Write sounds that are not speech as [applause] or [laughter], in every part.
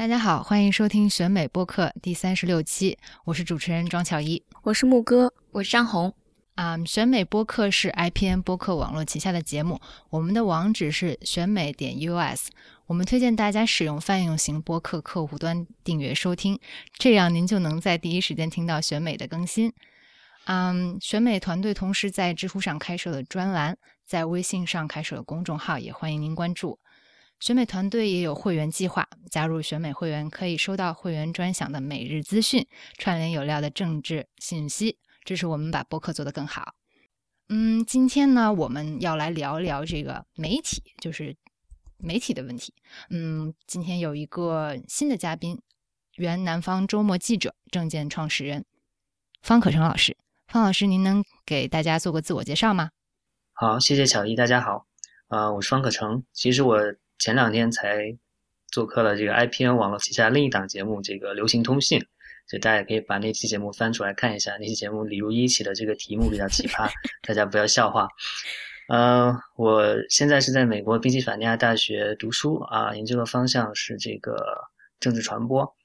大家好，欢迎收听选美播客第三十六期，我是主持人庄巧一，我是木哥，我是张红。啊，选美播客是 IPN 播客网络旗下的节目，我们的网址是选美点 US。我们推荐大家使用泛用型播客客户端订阅收听，这样您就能在第一时间听到选美的更新。嗯，选美团队同时在知乎上开设了专栏，在微信上开设了公众号，也欢迎您关注。选美团队也有会员计划，加入选美会员可以收到会员专享的每日资讯，串联有料的政治信息。支持我们把播客做得更好。嗯，今天呢，我们要来聊聊这个媒体，就是媒体的问题。嗯，今天有一个新的嘉宾，原南方周末记者、证件创始人方可成老师。方老师，您能给大家做个自我介绍吗？好，谢谢巧艺，大家好。啊，我是方可成。其实我前两天才做客了这个 IPN 网络旗下另一档节目，这个流行通信。就大家也可以把那期节目翻出来看一下，那期节目李如一起的这个题目比较奇葩，[laughs] 大家不要笑话。呃，我现在是在美国宾夕法尼亚大学读书啊，研究的方向是这个政治传播。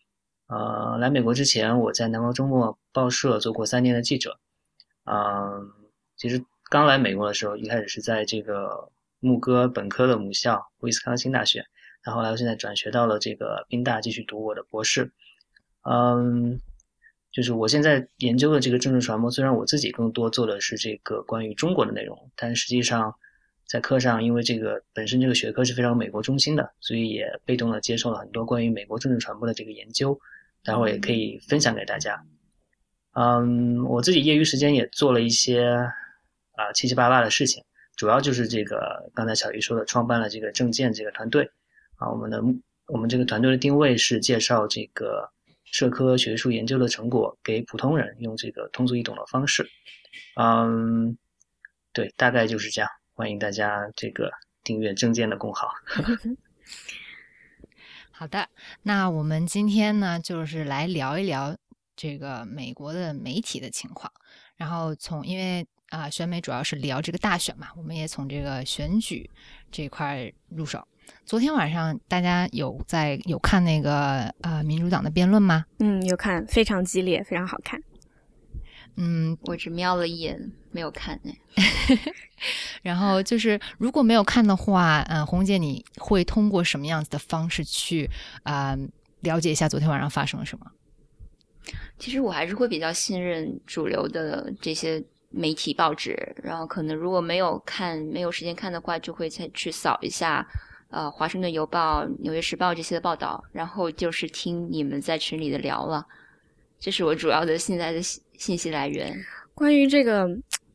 呃，来美国之前，我在南方周末报社做过三年的记者。嗯，其实刚来美国的时候，一开始是在这个牧歌本科的母校威斯康星大学，然后来现在转学到了这个宾大继续读我的博士。嗯，就是我现在研究的这个政治传播，虽然我自己更多做的是这个关于中国的内容，但实际上在课上，因为这个本身这个学科是非常美国中心的，所以也被动的接受了很多关于美国政治传播的这个研究，待会儿也可以分享给大家。嗯，我自己业余时间也做了一些啊七七八八的事情，主要就是这个刚才小鱼说的，创办了这个证件这个团队啊，我们的我们这个团队的定位是介绍这个。社科学术研究的成果给普通人用这个通俗易懂的方式，嗯，对，大概就是这样。欢迎大家这个订阅证件的公号。[laughs] 好的，那我们今天呢，就是来聊一聊这个美国的媒体的情况。然后从因为啊，选美主要是聊这个大选嘛，我们也从这个选举这块入手。昨天晚上大家有在有看那个呃民主党的辩论吗？嗯，有看，非常激烈，非常好看。嗯，我只瞄了一眼，没有看呢。[laughs] 然后就是如果没有看的话，嗯，红姐你会通过什么样子的方式去啊了解一下昨天晚上发生了什么？其实我还是会比较信任主流的这些媒体报纸，然后可能如果没有看没有时间看的话，就会再去扫一下。呃，华盛顿邮报、纽约时报这些的报道，然后就是听你们在群里的聊了，这是我主要的现在的信信息来源。关于这个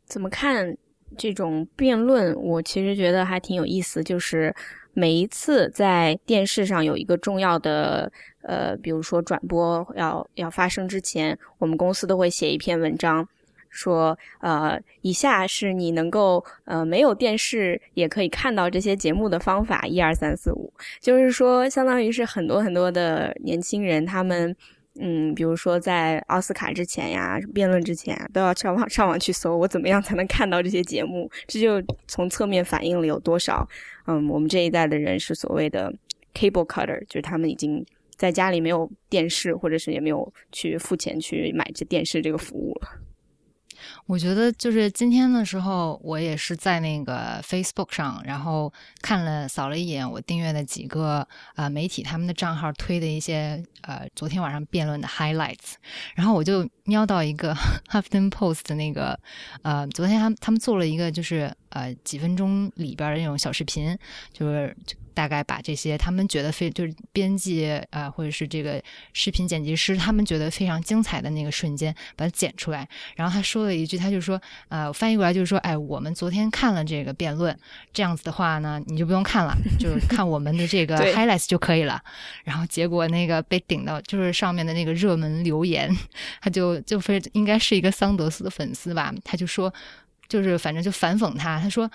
怎么看这种辩论，我其实觉得还挺有意思。就是每一次在电视上有一个重要的呃，比如说转播要要发生之前，我们公司都会写一篇文章。说，呃，以下是你能够，呃，没有电视也可以看到这些节目的方法，一二三四五，就是说，相当于是很多很多的年轻人，他们，嗯，比如说在奥斯卡之前呀，辩论之前，都要上网上网去搜，我怎么样才能看到这些节目？这就从侧面反映了有多少，嗯，我们这一代的人是所谓的 cable cutter，就是他们已经在家里没有电视，或者是也没有去付钱去买这电视这个服务了。我觉得就是今天的时候，我也是在那个 Facebook 上，然后看了扫了一眼我订阅的几个呃媒体他们的账号推的一些呃昨天晚上辩论的 highlights，然后我就瞄到一个 [laughs] Huffington Post 的那个呃昨天他们他们做了一个就是呃几分钟里边的那种小视频，就是。大概把这些他们觉得非就是编辑啊，或者是这个视频剪辑师他们觉得非常精彩的那个瞬间，把它剪出来。然后他说了一句，他就说，呃，翻译过来就是说，哎，我们昨天看了这个辩论，这样子的话呢，你就不用看了，[laughs] 就是看我们的这个 highlights 就可以了。然后结果那个被顶到，就是上面的那个热门留言，他就就非应该是一个桑德斯的粉丝吧，他就说，就是反正就反讽他，他说。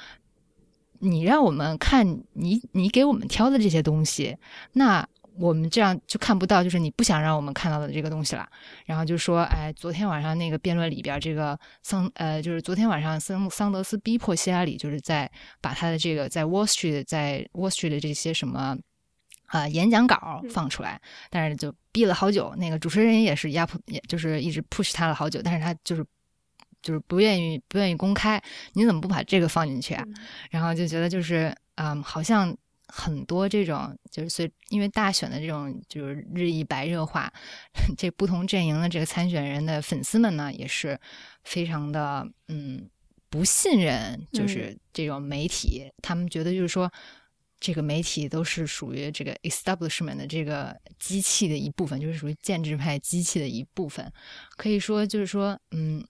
你让我们看你你给我们挑的这些东西，那我们这样就看不到，就是你不想让我们看到的这个东西了。然后就说，哎，昨天晚上那个辩论里边，这个桑呃，就是昨天晚上桑桑德斯逼迫希拉里，就是在把他的这个在 Wall Street 在 Wall Street 的这些什么啊演讲稿放出来，但是就逼了好久，那个主持人也是压迫，也就是一直 push 他了好久，但是他就是就是不愿意不愿意公开，你怎么不把这个放进去啊？然后就觉得就是嗯，好像很多这种就是随因为大选的这种就是日益白热化，[laughs] 这不同阵营的这个参选人的粉丝们呢，也是非常的嗯不信任，就是这种媒体，他们觉得就是说。这个媒体都是属于这个 establishment 的这个机器的一部分，就是属于建制派机器的一部分。可以说，就是说，嗯，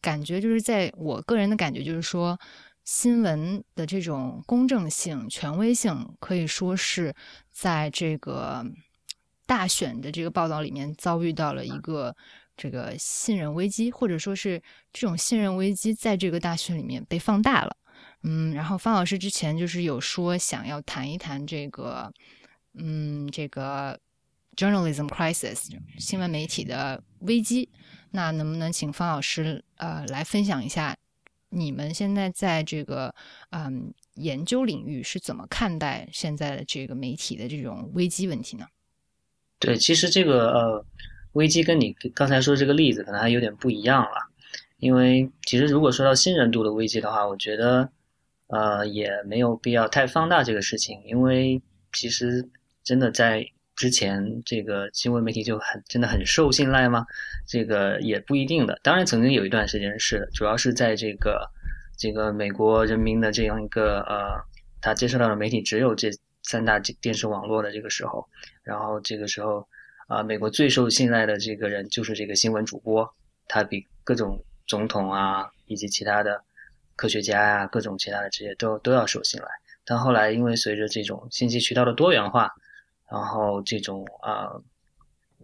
感觉就是在我个人的感觉，就是说，新闻的这种公正性、权威性，可以说是在这个大选的这个报道里面遭遇到了一个这个信任危机，或者说是这种信任危机在这个大选里面被放大了。嗯，然后方老师之前就是有说想要谈一谈这个，嗯，这个 journalism crisis 新闻媒体的危机。那能不能请方老师呃来分享一下你们现在在这个嗯研究领域是怎么看待现在的这个媒体的这种危机问题呢？对，其实这个呃危机跟你刚才说这个例子可能还有点不一样了，因为其实如果说到信任度的危机的话，我觉得。呃，也没有必要太放大这个事情，因为其实真的在之前，这个新闻媒体就很真的很受信赖吗？这个也不一定的。当然，曾经有一段时间是的，主要是在这个这个美国人民的这样一个呃，他接受到的媒体只有这三大电视网络的这个时候，然后这个时候啊，美国最受信赖的这个人就是这个新闻主播，他比各种总统啊以及其他的。科学家呀，各种其他的这些都都要受信赖。但后来，因为随着这种信息渠道的多元化，然后这种啊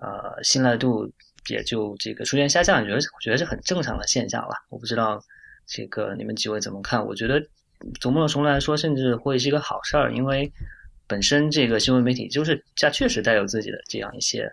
呃信赖度也就这个出现下降，觉得我觉得是很正常的现象了。我不知道这个你们几位怎么看？我觉得从某种程度来说，甚至会是一个好事儿，因为本身这个新闻媒体就是它确实带有自己的这样一些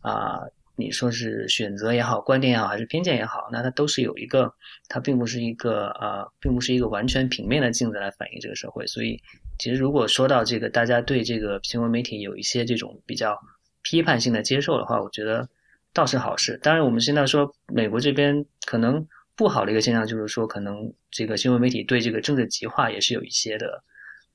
啊。你说是选择也好，观点也好，还是偏见也好，那它都是有一个，它并不是一个呃，并不是一个完全平面的镜子来反映这个社会。所以，其实如果说到这个，大家对这个新闻媒体有一些这种比较批判性的接受的话，我觉得倒是好事。当然，我们现在说美国这边可能不好的一个现象，就是说可能这个新闻媒体对这个政治极化也是有一些的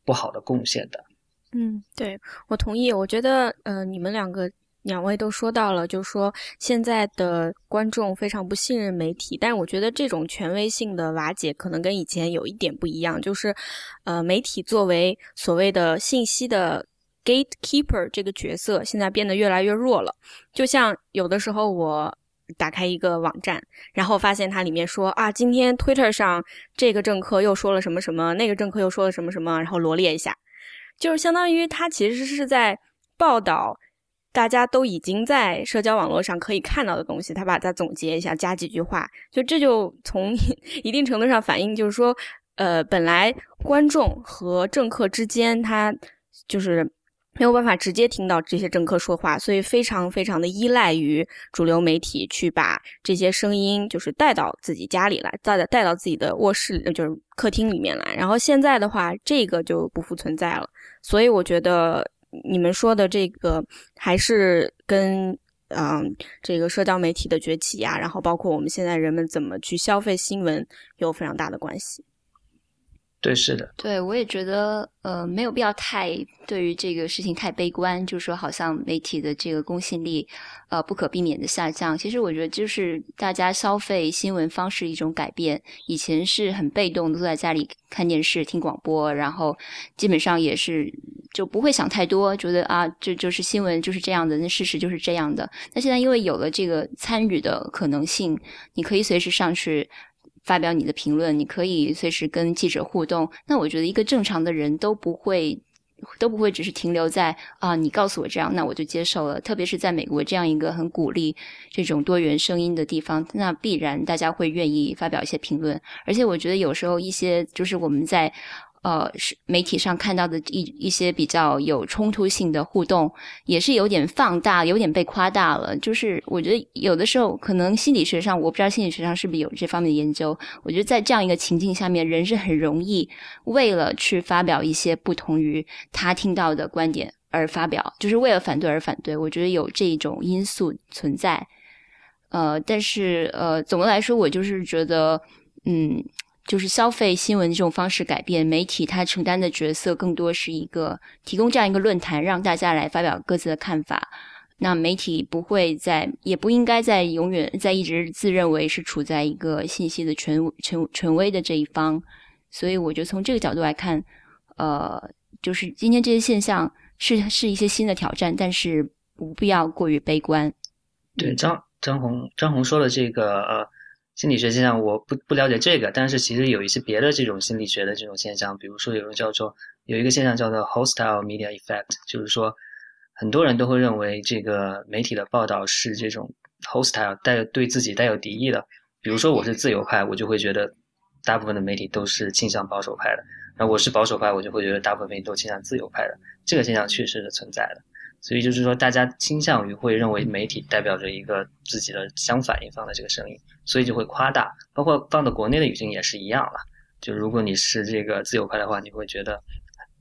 不好的贡献的。嗯，对我同意。我觉得呃，你们两个。两位都说到了，就说现在的观众非常不信任媒体，但是我觉得这种权威性的瓦解可能跟以前有一点不一样，就是，呃，媒体作为所谓的信息的 gatekeeper 这个角色，现在变得越来越弱了。就像有的时候我打开一个网站，然后发现它里面说啊，今天 Twitter 上这个政客又说了什么什么，那个政客又说了什么什么，然后罗列一下，就是相当于他其实是在报道。大家都已经在社交网络上可以看到的东西，他把它总结一下，加几句话，就这就从 [laughs] 一定程度上反映，就是说，呃，本来观众和政客之间，他就是没有办法直接听到这些政客说话，所以非常非常的依赖于主流媒体去把这些声音就是带到自己家里来，带带到自己的卧室，就是客厅里面来。然后现在的话，这个就不复存在了，所以我觉得。你们说的这个还是跟嗯这个社交媒体的崛起呀，然后包括我们现在人们怎么去消费新闻有非常大的关系。对，是的。对，我也觉得，呃，没有必要太对于这个事情太悲观，就是说，好像媒体的这个公信力，呃，不可避免的下降。其实，我觉得就是大家消费新闻方式一种改变。以前是很被动的，坐在家里看电视、听广播，然后基本上也是就不会想太多，觉得啊，这就是新闻就是这样的，那事实就是这样的。那现在因为有了这个参与的可能性，你可以随时上去。发表你的评论，你可以随时跟记者互动。那我觉得一个正常的人都不会，都不会只是停留在啊，你告诉我这样，那我就接受了。特别是在美国这样一个很鼓励这种多元声音的地方，那必然大家会愿意发表一些评论。而且我觉得有时候一些就是我们在。呃，是媒体上看到的一一些比较有冲突性的互动，也是有点放大，有点被夸大了。就是我觉得有的时候，可能心理学上，我不知道心理学上是不是有这方面的研究。我觉得在这样一个情境下面，人是很容易为了去发表一些不同于他听到的观点。而发表，就是为了反对而反对。我觉得有这种因素存在。呃，但是呃，总的来说，我就是觉得，嗯，就是消费新闻这种方式改变，媒体它承担的角色更多是一个提供这样一个论坛，让大家来发表各自的看法。那媒体不会在，也不应该在永远在一直自认为是处在一个信息的权权权威的这一方。所以，我觉得从这个角度来看，呃，就是今天这些现象是是一些新的挑战，但是不必要过于悲观。对，张。张红张红说的这个呃心理学现象，我不不了解这个，但是其实有一些别的这种心理学的这种现象，比如说有个叫做有一个现象叫做 hostile media effect，就是说很多人都会认为这个媒体的报道是这种 hostile 带对自己带有敌意的，比如说我是自由派，我就会觉得大部分的媒体都是倾向保守派的，那我是保守派，我就会觉得大部分媒体都倾向自由派的，这个现象确实是存在的。所以就是说，大家倾向于会认为媒体代表着一个自己的相反一方的这个声音，所以就会夸大。包括放到国内的语境也是一样了。就如果你是这个自由派的话，你会觉得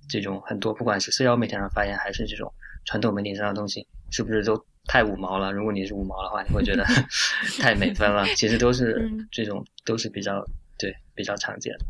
这种很多不管是社交媒体上发言，还是这种传统媒体上的东西，是不是都太五毛了？如果你是五毛的话，你会觉得 [laughs] 太美分了。其实都是这种，都是比较对比较常见的。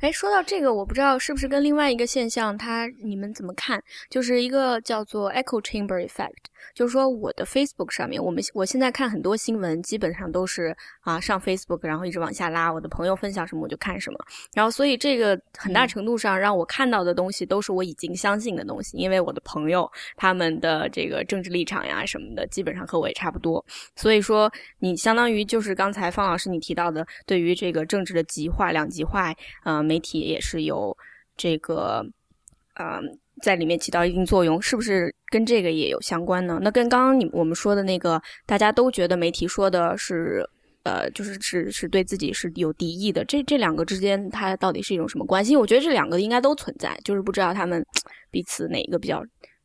哎，说到这个，我不知道是不是跟另外一个现象，它你们怎么看？就是一个叫做 echo chamber effect，就是说我的 Facebook 上面，我们我现在看很多新闻，基本上都是啊上 Facebook，然后一直往下拉，我的朋友分享什么我就看什么，然后所以这个很大程度上让我看到的东西都是我已经相信的东西，因为我的朋友他们的这个政治立场呀什么的，基本上和我也差不多，所以说你相当于就是刚才方老师你提到的，对于这个政治的极化、两极化。呃，媒体也是有这个，呃，在里面起到一定作用，是不是跟这个也有相关呢？那跟刚刚你我们说的那个，大家都觉得媒体说的是，呃，就是是是对自己是有敌意的，这这两个之间它到底是一种什么关系？我觉得这两个应该都存在，就是不知道他们彼此哪一个比较，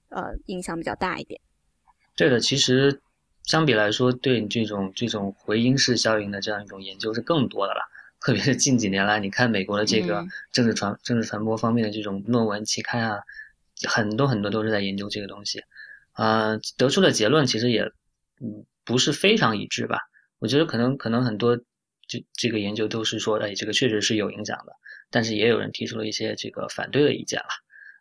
呃，影响比较大一点。对的，其实相比来说，对这种这种回音式效应的这样一种研究是更多的了。特别是近几年来，你看美国的这个政治传政治传播方面的这种论文期刊啊，很多很多都是在研究这个东西，啊，得出的结论其实也嗯不是非常一致吧。我觉得可能可能很多这这个研究都是说，哎，这个确实是有影响的，但是也有人提出了一些这个反对的意见了，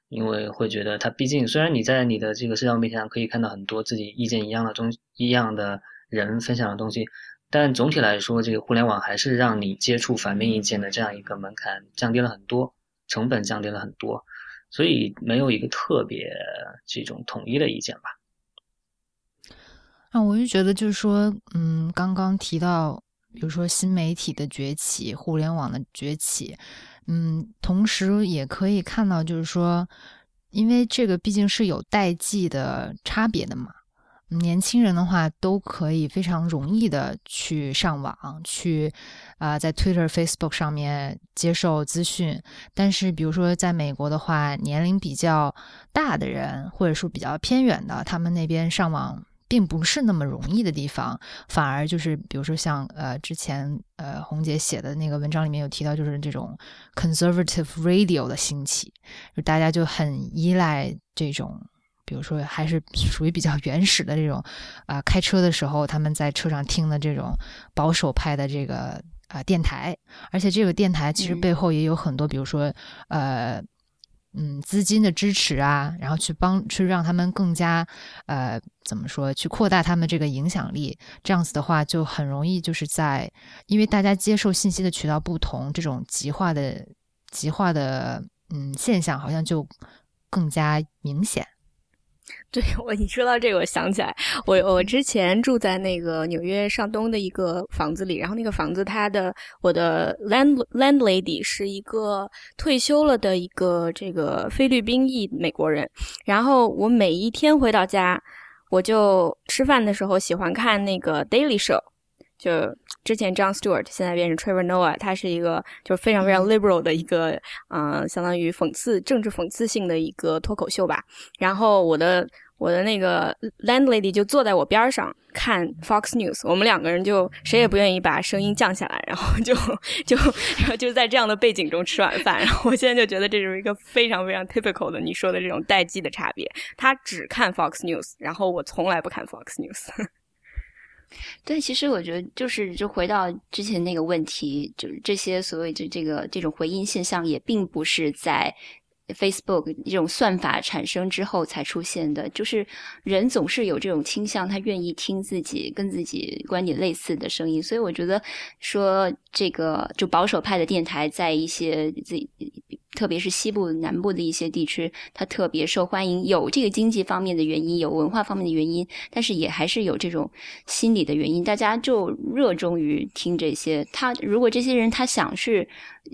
因为会觉得它毕竟虽然你在你的这个社交媒体上可以看到很多自己意见一样的东一样的人分享的东西。但总体来说，这个互联网还是让你接触反面意见的这样一个门槛降低了很多，成本降低了很多，所以没有一个特别这种统一的意见吧。啊，我就觉得就是说，嗯，刚刚提到，比如说新媒体的崛起，互联网的崛起，嗯，同时也可以看到，就是说，因为这个毕竟是有代际的差别的嘛。年轻人的话都可以非常容易的去上网，去啊，在 Twitter、Facebook 上面接受资讯。但是，比如说在美国的话，年龄比较大的人，或者说比较偏远的，他们那边上网并不是那么容易的地方，反而就是比如说像呃之前呃红姐写的那个文章里面有提到，就是这种 conservative radio 的兴起，就大家就很依赖这种。比如说，还是属于比较原始的这种，啊，开车的时候他们在车上听的这种保守派的这个啊电台，而且这个电台其实背后也有很多，比如说呃嗯资金的支持啊，然后去帮去让他们更加呃怎么说，去扩大他们这个影响力。这样子的话，就很容易就是在因为大家接受信息的渠道不同，这种极化的极化的嗯现象好像就更加明显。[laughs] 对我，你说到这个，我想起来，我我之前住在那个纽约上东的一个房子里，然后那个房子它的我的 land landlady 是一个退休了的一个这个菲律宾裔美国人，然后我每一天回到家，我就吃饭的时候喜欢看那个 Daily Show。就之前 John Stewart，现在变成 Trevor Noah，他是一个就是非常非常 liberal 的一个，嗯，相当于讽刺政治讽刺性的一个脱口秀吧。然后我的我的那个 landlady 就坐在我边上看 Fox News，我们两个人就谁也不愿意把声音降下来，然后就就然后就在这样的背景中吃晚饭。然后我现在就觉得这是一个非常非常 typical 的你说的这种代际的差别。他只看 Fox News，然后我从来不看 Fox News。对，其实我觉得就是就回到之前那个问题，就是这些所谓的这个这种回音现象，也并不是在。Facebook 这种算法产生之后才出现的，就是人总是有这种倾向，他愿意听自己跟自己观点类似的声音，所以我觉得说这个就保守派的电台在一些自己。特别是西部、南部的一些地区，它特别受欢迎，有这个经济方面的原因，有文化方面的原因，但是也还是有这种心理的原因。大家就热衷于听这些。他如果这些人他想去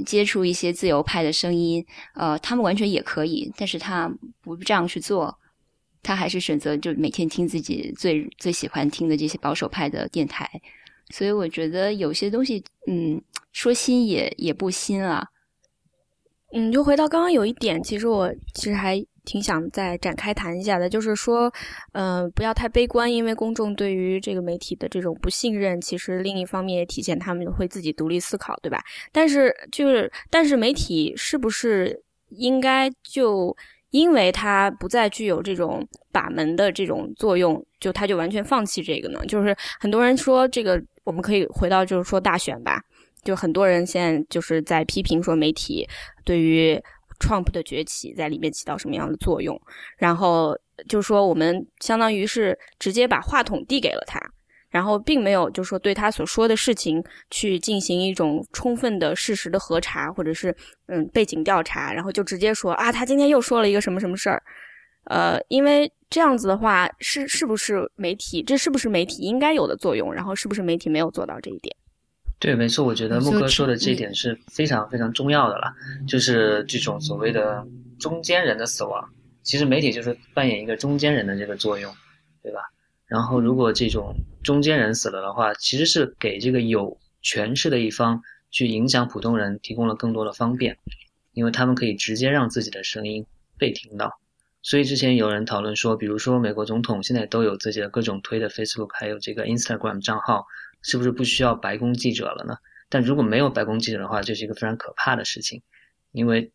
接触一些自由派的声音，呃，他们完全也可以，但是他不这样去做，他还是选择就每天听自己最最喜欢听的这些保守派的电台。所以我觉得有些东西，嗯，说新也也不新了。嗯，就回到刚刚有一点，其实我其实还挺想再展开谈一下的，就是说，嗯，不要太悲观，因为公众对于这个媒体的这种不信任，其实另一方面也体现他们会自己独立思考，对吧？但是就是，但是媒体是不是应该就因为它不再具有这种把门的这种作用，就他就完全放弃这个呢？就是很多人说这个，我们可以回到就是说大选吧。就很多人现在就是在批评说媒体对于 Trump 的崛起在里面起到什么样的作用，然后就说我们相当于是直接把话筒递给了他，然后并没有就是说对他所说的事情去进行一种充分的事实的核查或者是嗯背景调查，然后就直接说啊他今天又说了一个什么什么事儿，呃，因为这样子的话是是不是媒体这是不是媒体应该有的作用，然后是不是媒体没有做到这一点？对，没错，我觉得木哥说的这一点是非常非常重要的了，就是这种所谓的中间人的死亡，其实媒体就是扮演一个中间人的这个作用，对吧？然后如果这种中间人死了的话，其实是给这个有权势的一方去影响普通人提供了更多的方便，因为他们可以直接让自己的声音被听到。所以之前有人讨论说，比如说美国总统现在都有自己的各种推的 Facebook，还有这个 Instagram 账号。是不是不需要白宫记者了呢？但如果没有白宫记者的话，这是一个非常可怕的事情，因为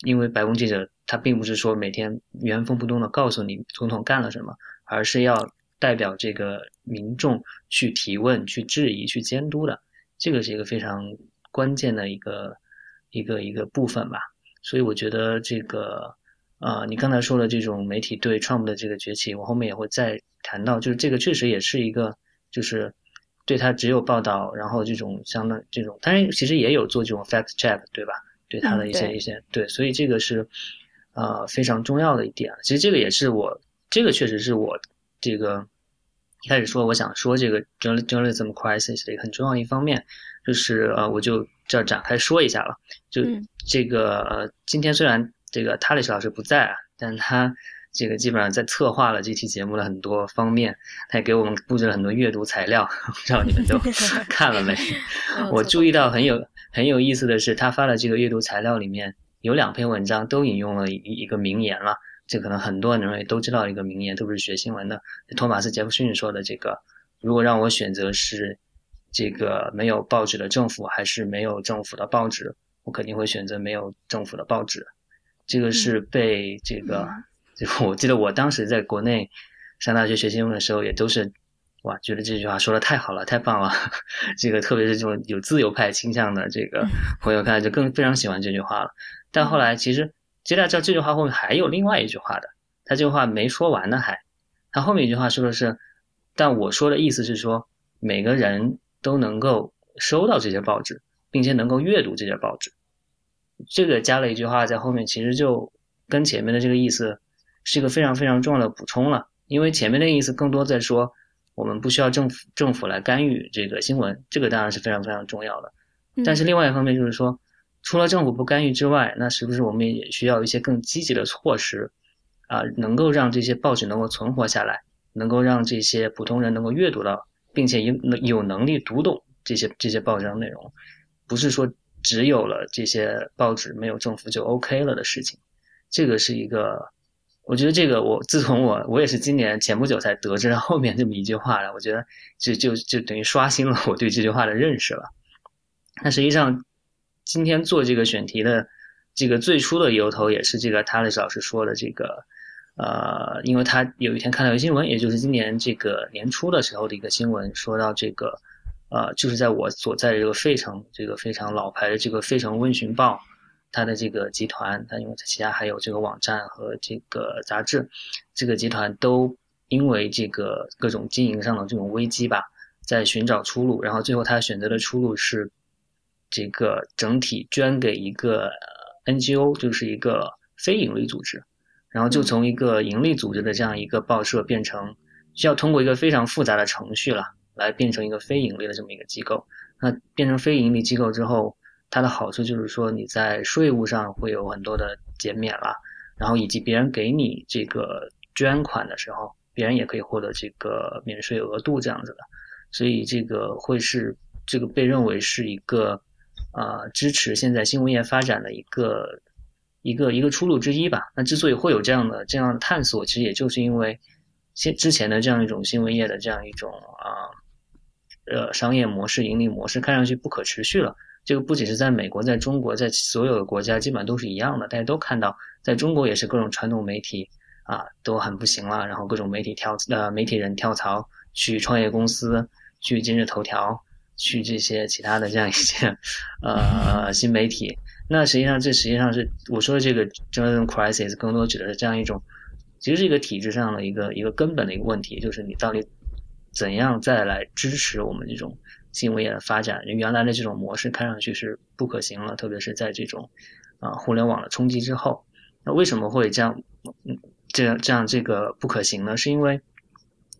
因为白宫记者他并不是说每天原封不动的告诉你总统干了什么，而是要代表这个民众去提问、去质疑、去监督的，这个是一个非常关键的一个一个一个部分吧。所以我觉得这个呃，你刚才说的这种媒体对 Trump 的这个崛起，我后面也会再谈到，就是这个确实也是一个就是。对他只有报道，然后这种相当这种，当然其实也有做这种 fact check，对吧？对他的一些一些对，所以这个是呃非常重要的一点。其实这个也是我这个确实是我这个一开始说我想说这个 journalism crisis 的一个很重要一方面，就是呃我就这展开说一下了。就这个呃今天虽然这个塔里什老师不在啊，但他。这个基本上在策划了这期节目的很多方面，他也给我们布置了很多阅读材料，[laughs] 不知道你们都 [laughs] 看了没？我注意到很有很有意思的是，他发的这个阅读材料里面有两篇文章都引用了一一个名言了，这可能很多人也都知道一个名言，特别是学新闻的，托马斯杰弗逊说的这个：如果让我选择是这个没有报纸的政府，还是没有政府的报纸，我肯定会选择没有政府的报纸。这个是被这个。就我记得我当时在国内上大学学新闻的时候，也都是哇，觉得这句话说的太好了，太棒了。[laughs] 这个特别是这种有自由派倾向的这个朋友，看来就更非常喜欢这句话了。但后来其实，接大家知道这句话后面还有另外一句话的，他这句话没说完呢，还他后面一句话说的是，但我说的意思是说，每个人都能够收到这些报纸，并且能够阅读这些报纸。这个加了一句话在后面，其实就跟前面的这个意思。是一个非常非常重要的补充了，因为前面的意思更多在说，我们不需要政府政府来干预这个新闻，这个当然是非常非常重要的。但是另外一方面就是说，除了政府不干预之外，那是不是我们也需要一些更积极的措施，啊，能够让这些报纸能够存活下来，能够让这些普通人能够阅读到，并且有有能力读懂这些这些报章内容，不是说只有了这些报纸没有政府就 OK 了的事情，这个是一个。我觉得这个，我自从我我也是今年前不久才得知后面这么一句话的，我觉得就就就等于刷新了我对这句话的认识了。那实际上，今天做这个选题的这个最初的由头也是这个塔利斯老师说的这个，呃，因为他有一天看到一个新闻，也就是今年这个年初的时候的一个新闻，说到这个，呃，就是在我所在的这个费城，这个非常老牌的这个费城问询报。它的这个集团，它因为它旗下还有这个网站和这个杂志，这个集团都因为这个各种经营上的这种危机吧，在寻找出路。然后最后他选择的出路是，这个整体捐给一个 NGO，就是一个非盈利组织。然后就从一个盈利组织的这样一个报社变成需要通过一个非常复杂的程序了，来变成一个非盈利的这么一个机构。那变成非盈利机构之后。它的好处就是说，你在税务上会有很多的减免了，然后以及别人给你这个捐款的时候，别人也可以获得这个免税额度这样子的，所以这个会是这个被认为是一个啊支持现在新闻业发展的一个一个一个出路之一吧。那之所以会有这样的这样的探索，其实也就是因为现之前的这样一种新闻业的这样一种啊呃商业模式、盈利模式看上去不可持续了。这个不仅是在美国，在中国，在所有的国家基本上都是一样的。大家都看到，在中国也是各种传统媒体啊都很不行了，然后各种媒体跳呃媒体人跳槽去创业公司，去今日头条，去这些其他的这样一些呃新媒体。那实际上这实际上是我说的这个 journalism crisis，更多指的是这样一种，其实是一个体制上的一个一个根本的一个问题，就是你到底怎样再来支持我们这种。新闻业的发展，原来的这种模式看上去是不可行了，特别是在这种啊互联网的冲击之后。那为什么会这样？这样这样这个不可行呢？是因为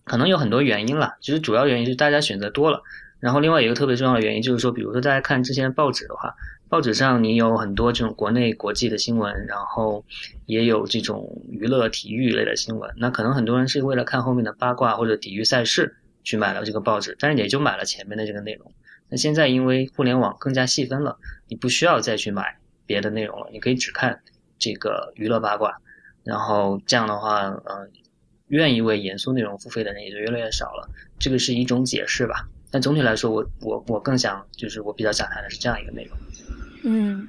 可能有很多原因了。其实主要原因是大家选择多了。然后另外一个特别重要的原因就是说，比如说大家看之前报纸的话，报纸上你有很多这种国内国际的新闻，然后也有这种娱乐体育类的新闻。那可能很多人是为了看后面的八卦或者体育赛事。去买了这个报纸，但是也就买了前面的这个内容。那现在因为互联网更加细分了，你不需要再去买别的内容了，你可以只看这个娱乐八卦。然后这样的话，嗯，愿意为严肃内容付费的人也就越来越少了。这个是一种解释吧。但总体来说，我我我更想就是我比较想谈的是这样一个内容。嗯。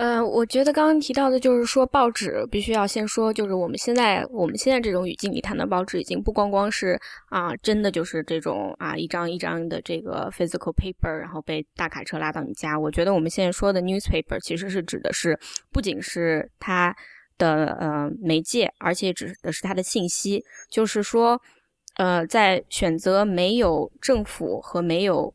呃，我觉得刚刚提到的就是说，报纸必须要先说，就是我们现在我们现在这种语境里谈的报纸，已经不光光是啊，真的就是这种啊，一张一张的这个 physical paper，然后被大卡车拉到你家。我觉得我们现在说的 newspaper，其实是指的是不仅是它的呃媒介，而且指的是它的信息。就是说，呃，在选择没有政府和没有。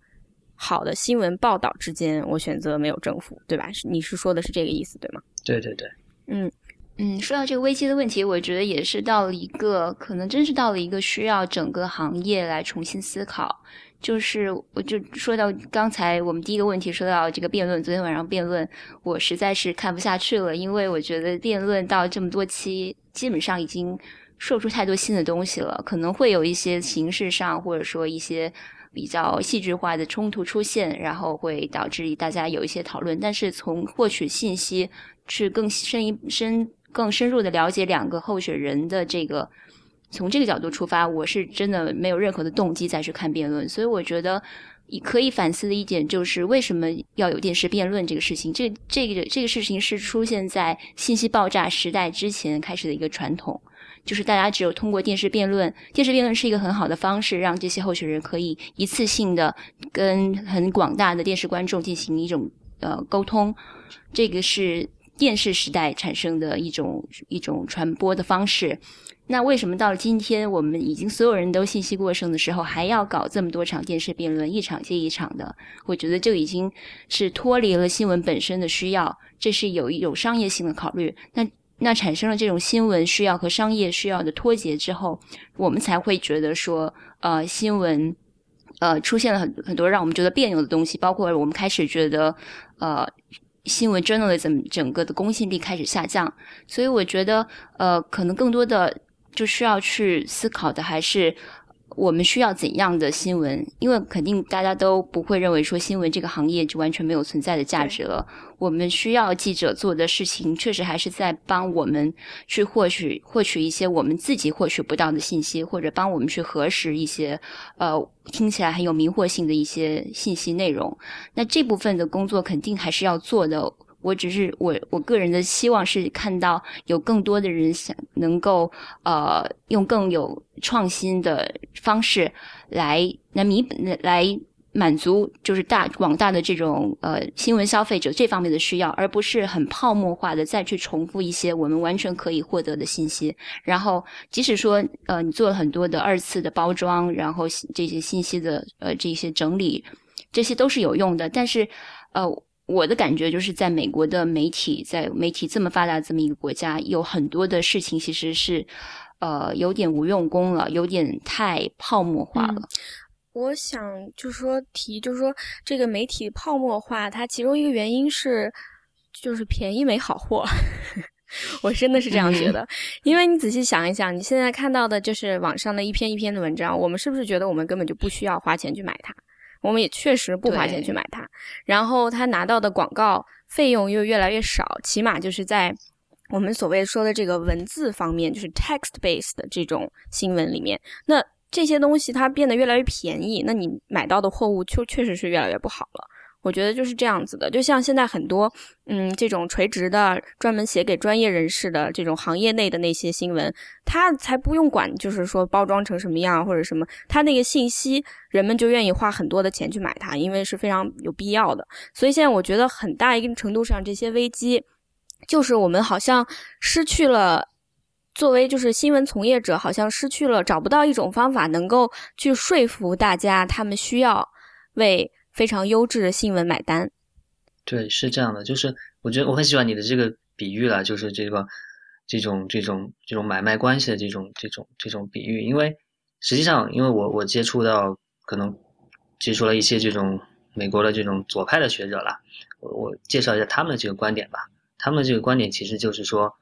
好的新闻报道之间，我选择没有政府，对吧？你是说的是这个意思，对吗？对对对，嗯嗯，说到这个危机的问题，我觉得也是到了一个可能真是到了一个需要整个行业来重新思考。就是我就说到刚才我们第一个问题说到这个辩论，昨天晚上辩论，我实在是看不下去了，因为我觉得辩论到这么多期，基本上已经说出太多新的东西了，可能会有一些形式上或者说一些。比较戏剧化的冲突出现，然后会导致大家有一些讨论。但是从获取信息，去更深一深、更深入的了解两个候选人的这个，从这个角度出发，我是真的没有任何的动机再去看辩论。所以我觉得，可以反思的一点就是，为什么要有电视辩论这个事情？这、这个、这个事情是出现在信息爆炸时代之前开始的一个传统。就是大家只有通过电视辩论，电视辩论是一个很好的方式，让这些候选人可以一次性的跟很广大的电视观众进行一种呃沟通。这个是电视时代产生的一种一种传播的方式。那为什么到了今天，我们已经所有人都信息过剩的时候，还要搞这么多场电视辩论，一场接一场的？我觉得就已经是脱离了新闻本身的需要，这是有一种商业性的考虑。那。那产生了这种新闻需要和商业需要的脱节之后，我们才会觉得说，呃，新闻，呃，出现了很很多让我们觉得别扭的东西，包括我们开始觉得，呃，新闻 journalism 整个的公信力开始下降。所以我觉得，呃，可能更多的就需要去思考的还是，我们需要怎样的新闻？因为肯定大家都不会认为说新闻这个行业就完全没有存在的价值了。我们需要记者做的事情，确实还是在帮我们去获取获取一些我们自己获取不到的信息，或者帮我们去核实一些呃听起来很有迷惑性的一些信息内容。那这部分的工作肯定还是要做的。我只是我我个人的希望是看到有更多的人想能够呃用更有创新的方式来来弥来满足就是大广大的这种呃新闻消费者这方面的需要，而不是很泡沫化的再去重复一些我们完全可以获得的信息。然后即使说呃你做了很多的二次的包装，然后这些信息的呃这些整理，这些都是有用的，但是呃。我的感觉就是，在美国的媒体，在媒体这么发达这么一个国家，有很多的事情其实是，呃，有点无用功了，有点太泡沫化了。我想就是说提，就是说这个媒体泡沫化，它其中一个原因是，就是便宜没好货。[laughs] 我真的是这样觉得，[laughs] 因为你仔细想一想，你现在看到的就是网上的一篇一篇的文章，我们是不是觉得我们根本就不需要花钱去买它？我们也确实不花钱去买它，然后它拿到的广告费用又越来越少，起码就是在我们所谓说的这个文字方面，就是 text based 的这种新闻里面，那这些东西它变得越来越便宜，那你买到的货物就确实是越来越不好了。我觉得就是这样子的，就像现在很多，嗯，这种垂直的、专门写给专业人士的这种行业内的那些新闻，他才不用管，就是说包装成什么样或者什么，他那个信息，人们就愿意花很多的钱去买它，因为是非常有必要的。所以现在我觉得很大一定程度上，这些危机，就是我们好像失去了，作为就是新闻从业者，好像失去了找不到一种方法能够去说服大家，他们需要为。非常优质的新闻买单，对，是这样的，就是我觉得我很喜欢你的这个比喻了，就是这个这种这种这种买卖关系的这种这种这种比喻，因为实际上，因为我我接触到可能接触了一些这种美国的这种左派的学者了，我我介绍一下他们的这个观点吧，他们的这个观点其实就是说，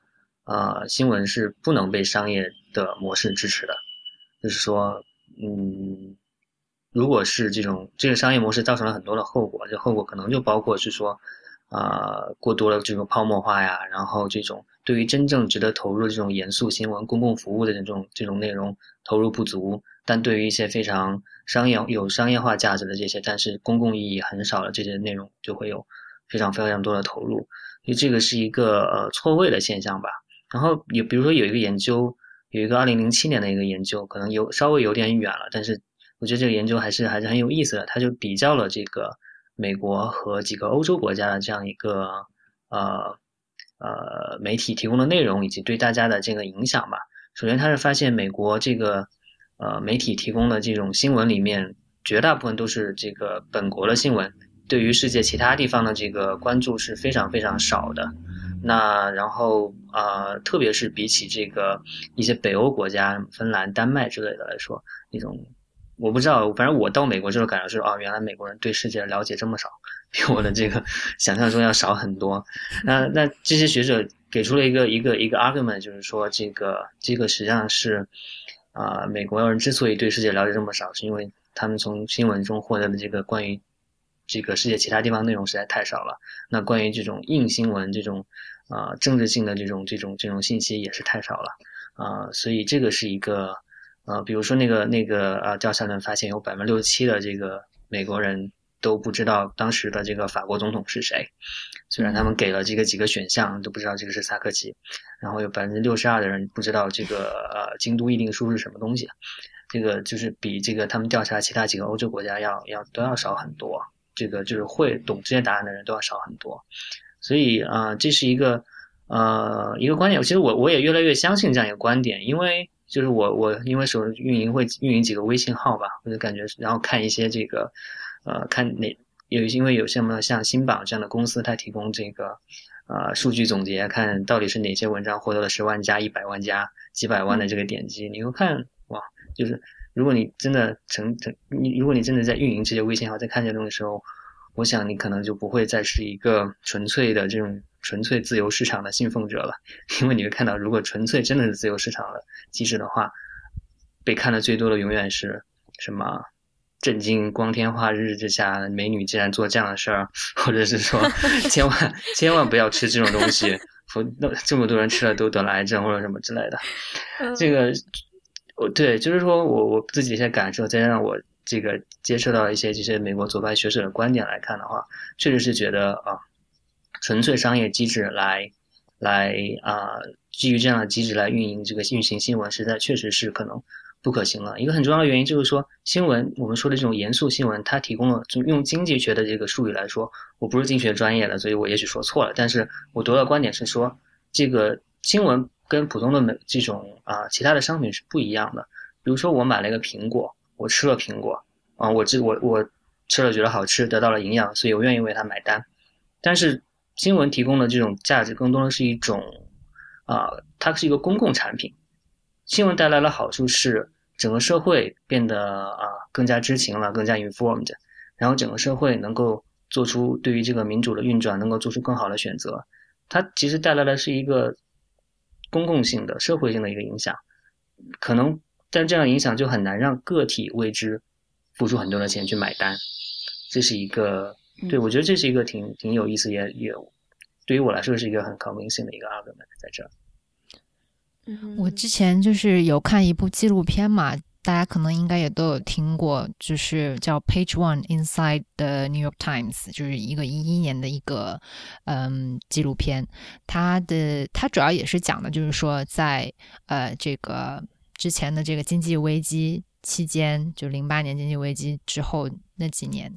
呃，新闻是不能被商业的模式支持的，就是说，嗯。如果是这种这个商业模式造成了很多的后果，这后果可能就包括是说，呃，过多的这种泡沫化呀，然后这种对于真正值得投入的这种严肃新闻、公共服务的这种这种内容投入不足，但对于一些非常商业有商业化价值的这些，但是公共意义很少的这些内容，就会有非常非常多的投入，所以这个是一个呃错位的现象吧。然后有比如说有一个研究，有一个二零零七年的一个研究，可能有稍微有点远了，但是。我觉得这个研究还是还是很有意思的，他就比较了这个美国和几个欧洲国家的这样一个呃呃媒体提供的内容以及对大家的这个影响吧。首先，他是发现美国这个呃媒体提供的这种新闻里面，绝大部分都是这个本国的新闻，对于世界其他地方的这个关注是非常非常少的。那然后呃，特别是比起这个一些北欧国家，芬兰、丹麦之类的来说，那种。我不知道，反正我到美国之后感觉是，哦，原来美国人对世界了解这么少，比我的这个 [laughs] 想象中要少很多。那那这些学者给出了一个一个一个 argument，就是说这个这个实际上是，啊，美国人之所以对世界了解这么少，是因为他们从新闻中获得的这个关于这个世界其他地方内容实在太少了。那关于这种硬新闻，这种啊政治性的这种这种这种信息也是太少了啊，所以这个是一个。呃，比如说那个那个呃调查呢，发现有百分之六十七的这个美国人都不知道当时的这个法国总统是谁，虽然他们给了这个几个选项，都不知道这个是萨科齐。然后有百分之六十二的人不知道这个呃京都议定书是什么东西，这个就是比这个他们调查其他几个欧洲国家要要都要少很多，这个就是会懂这些答案的人都要少很多。所以啊，这是一个呃一个观点。其实我我也越来越相信这样一个观点，因为。就是我我因为手运营会运营几个微信号吧，我就感觉然后看一些这个，呃，看哪有因为有什么像新榜这样的公司，它提供这个呃数据总结，看到底是哪些文章获得了十万加、一百万加、几百万的这个点击，你会看哇，就是如果你真的成成你如果你真的在运营这些微信号，在看这些东西的时候，我想你可能就不会再是一个纯粹的这种。纯粹自由市场的信奉者了，[laughs] 因为你会看到，如果纯粹真的是自由市场的机制的话，被看的最多的永远是什么？震惊光天化日之下，美女竟然做这样的事儿，[laughs] 或者是说，[laughs] 千万千万不要吃这种东西，否那这么多人吃了都得了癌症或者什么之类的。这个，我对，就是说我我自己一些感受，再加上我这个接触到一些这些美国左派学者的观点来看的话，确实是觉得啊，纯粹商业机制来来啊，基于这样的机制来运营这个运行新闻，实在确实是可能。不可行了。一个很重要的原因就是说，新闻我们说的这种严肃新闻，它提供了就用经济学的这个术语来说，我不是经济学专业的，所以我也许说错了。但是我读的观点是说，这个新闻跟普通的美这种啊其他的商品是不一样的。比如说，我买了一个苹果，我吃了苹果啊，我这我我吃了觉得好吃，得到了营养，所以我愿意为它买单。但是新闻提供的这种价值，更多的是一种啊，它是一个公共产品。新闻带来的好处是。整个社会变得啊更加知情了，更加 informed，然后整个社会能够做出对于这个民主的运转能够做出更好的选择。它其实带来的是一个公共性的、社会性的一个影响。可能但这样影响就很难让个体为之付出很多的钱去买单。这是一个对我觉得这是一个挺挺有意思，也也对于我来说是一个很 convincing 的一个 argument 在这儿。我之前就是有看一部纪录片嘛，大家可能应该也都有听过，就是叫《Page One Inside the New York Times》，就是一个一一年的一个嗯纪录片。它的它主要也是讲的，就是说在呃这个之前的这个经济危机期间，就零八年经济危机之后那几年。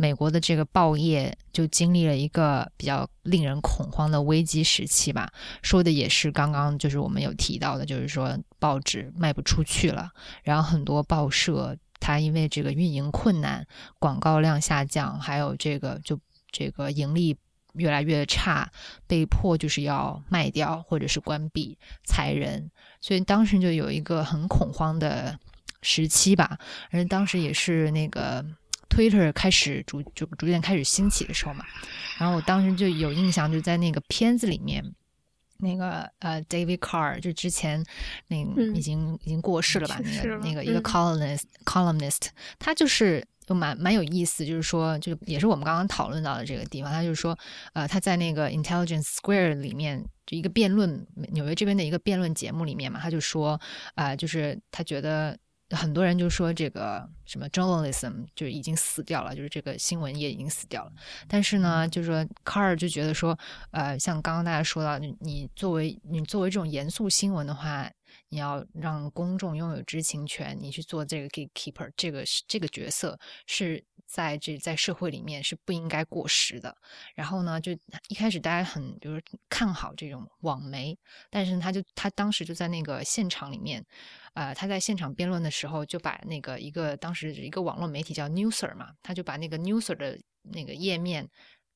美国的这个报业就经历了一个比较令人恐慌的危机时期吧，说的也是刚刚就是我们有提到的，就是说报纸卖不出去了，然后很多报社它因为这个运营困难，广告量下降，还有这个就这个盈利越来越差，被迫就是要卖掉或者是关闭裁人，所以当时就有一个很恐慌的时期吧，而当时也是那个。Twitter 开始逐就逐渐开始兴起的时候嘛，然后我当时就有印象，就在那个片子里面，那个呃，David Carr 就之前那已经已经过世了吧？那个那个一个 columnist columnist，他就是就蛮蛮有意思，就是说，就也是我们刚刚讨论到的这个地方，他就是说，呃，他在那个 Intelligence Square 里面就一个辩论，纽约这边的一个辩论节目里面嘛，他就说，啊，就是他觉得。很多人就说这个什么 journalism 就已经死掉了，就是这个新闻业已经死掉了。但是呢，就是说卡尔就觉得说，呃，像刚刚大家说到，你作为你作为这种严肃新闻的话，你要让公众拥有知情权，你去做这个 gatekeeper，这个这个角色是在这在社会里面是不应该过时的。然后呢，就一开始大家很比如看好这种网媒，但是他就他当时就在那个现场里面。呃，他在现场辩论的时候，就把那个一个当时一个网络媒体叫 Newser 嘛，他就把那个 Newser 的那个页面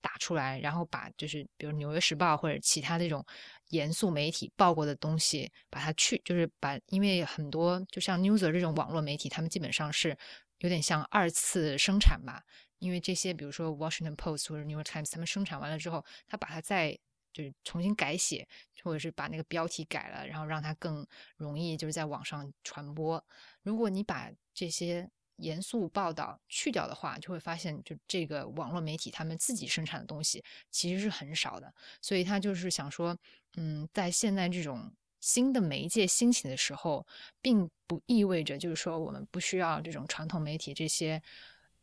打出来，然后把就是比如《纽约时报》或者其他这种严肃媒体报过的东西，把它去，就是把，因为很多就像 Newser 这种网络媒体，他们基本上是有点像二次生产吧，因为这些比如说 Washington Post 或者 New York Times，他们生产完了之后，他把它再就是重新改写，或者是把那个标题改了，然后让它更容易就是在网上传播。如果你把这些严肃报道去掉的话，就会发现，就这个网络媒体他们自己生产的东西其实是很少的。所以他就是想说，嗯，在现在这种新的媒介兴起的时候，并不意味着就是说我们不需要这种传统媒体这些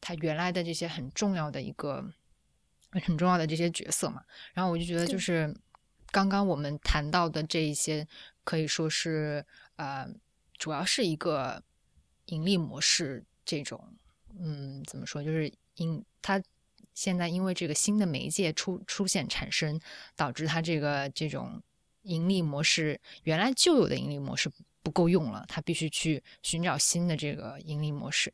它原来的这些很重要的一个。很重要的这些角色嘛，然后我就觉得，就是刚刚我们谈到的这一些，可以说是呃，主要是一个盈利模式这种，嗯，怎么说，就是因它现在因为这个新的媒介出出现产生，导致它这个这种盈利模式原来旧有的盈利模式不够用了，它必须去寻找新的这个盈利模式。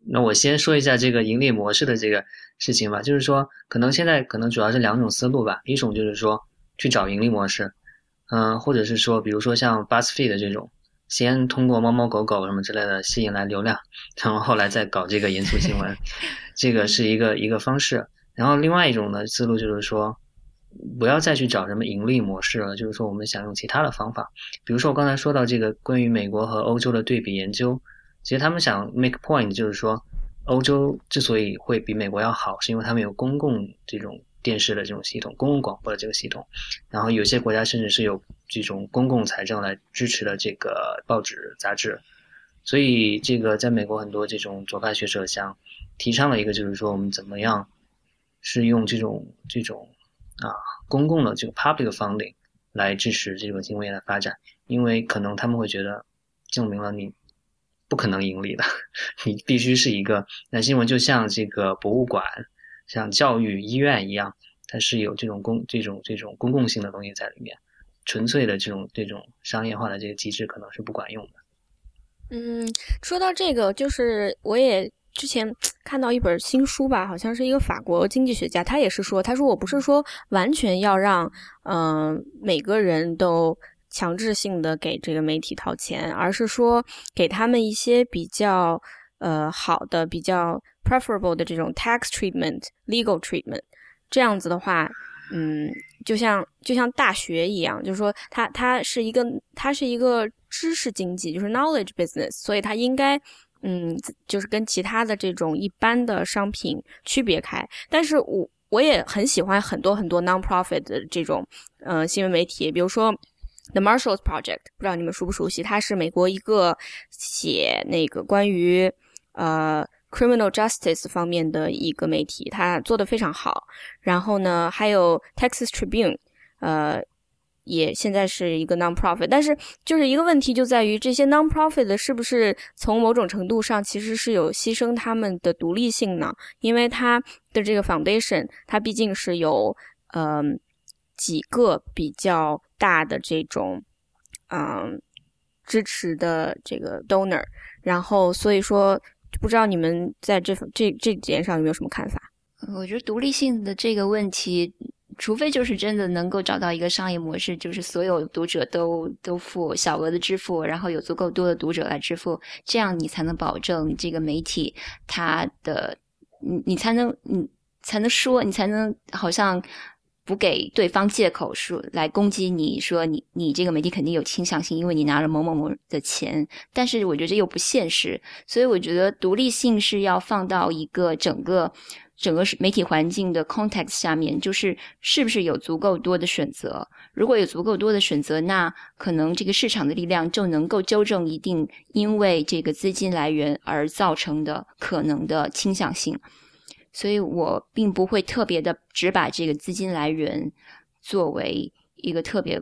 那我先说一下这个盈利模式的这个事情吧，就是说，可能现在可能主要是两种思路吧。一种就是说去找盈利模式，嗯，或者是说，比如说像 BuzzFeed 这种，先通过猫猫狗狗什么之类的吸引来流量，然后后来再搞这个严肃新闻，[laughs] 这个是一个一个方式。然后另外一种的思路就是说，不要再去找什么盈利模式了，就是说我们想用其他的方法，比如说我刚才说到这个关于美国和欧洲的对比研究，其实他们想 make point 就是说，欧洲之所以会比美国要好，是因为他们有公共这种电视的这种系统，公共广播的这个系统，然后有些国家甚至是有这种公共财政来支持的这个报纸杂志，所以这个在美国很多这种左派学者想提倡的一个就是说，我们怎么样是用这种这种。啊，公共的这个 public funding 来支持这个新闻业的发展，因为可能他们会觉得证明了你不可能盈利的，[laughs] 你必须是一个那新闻就像这个博物馆、像教育、医院一样，它是有这种公这种这种公共性的东西在里面，纯粹的这种这种商业化的这个机制可能是不管用的。嗯，说到这个，就是我也。之前看到一本新书吧，好像是一个法国经济学家，他也是说，他说我不是说完全要让嗯每个人都强制性的给这个媒体掏钱，而是说给他们一些比较呃好的、比较 preferable 的这种 tax treatment、legal treatment，这样子的话，嗯，就像就像大学一样，就是说它它是一个它是一个知识经济，就是 knowledge business，所以它应该。嗯，就是跟其他的这种一般的商品区别开，但是我我也很喜欢很多很多 non-profit 的这种呃新闻媒体，比如说 The Marshalls Project，不知道你们熟不熟悉？它是美国一个写那个关于呃 criminal justice 方面的一个媒体，它做的非常好。然后呢，还有 Texas Tribune，呃。也现在是一个 non-profit，但是就是一个问题就在于这些 non-profit 是不是从某种程度上其实是有牺牲他们的独立性呢？因为它的这个 foundation，它毕竟是有嗯几个比较大的这种嗯支持的这个 donor，然后所以说不知道你们在这这这点上有没有什么看法？我觉得独立性的这个问题。除非就是真的能够找到一个商业模式，就是所有读者都都付小额的支付，然后有足够多的读者来支付，这样你才能保证这个媒体它的，你你才能你才能说，你才能好像不给对方借口说来攻击你说你你这个媒体肯定有倾向性，因为你拿了某某某的钱。但是我觉得这又不现实，所以我觉得独立性是要放到一个整个。整个媒体环境的 context 下面，就是是不是有足够多的选择？如果有足够多的选择，那可能这个市场的力量就能够纠正一定因为这个资金来源而造成的可能的倾向性。所以我并不会特别的只把这个资金来源作为一个特别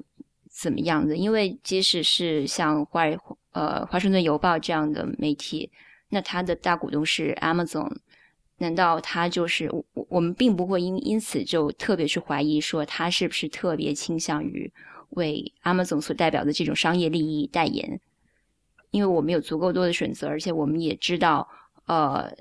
怎么样的，因为即使是像华呃华盛顿邮报这样的媒体，那它的大股东是 Amazon。难道他就是我？我们并不会因因此就特别去怀疑说他是不是特别倾向于为 Amazon 所代表的这种商业利益代言，因为我们有足够多的选择，而且我们也知道，呃，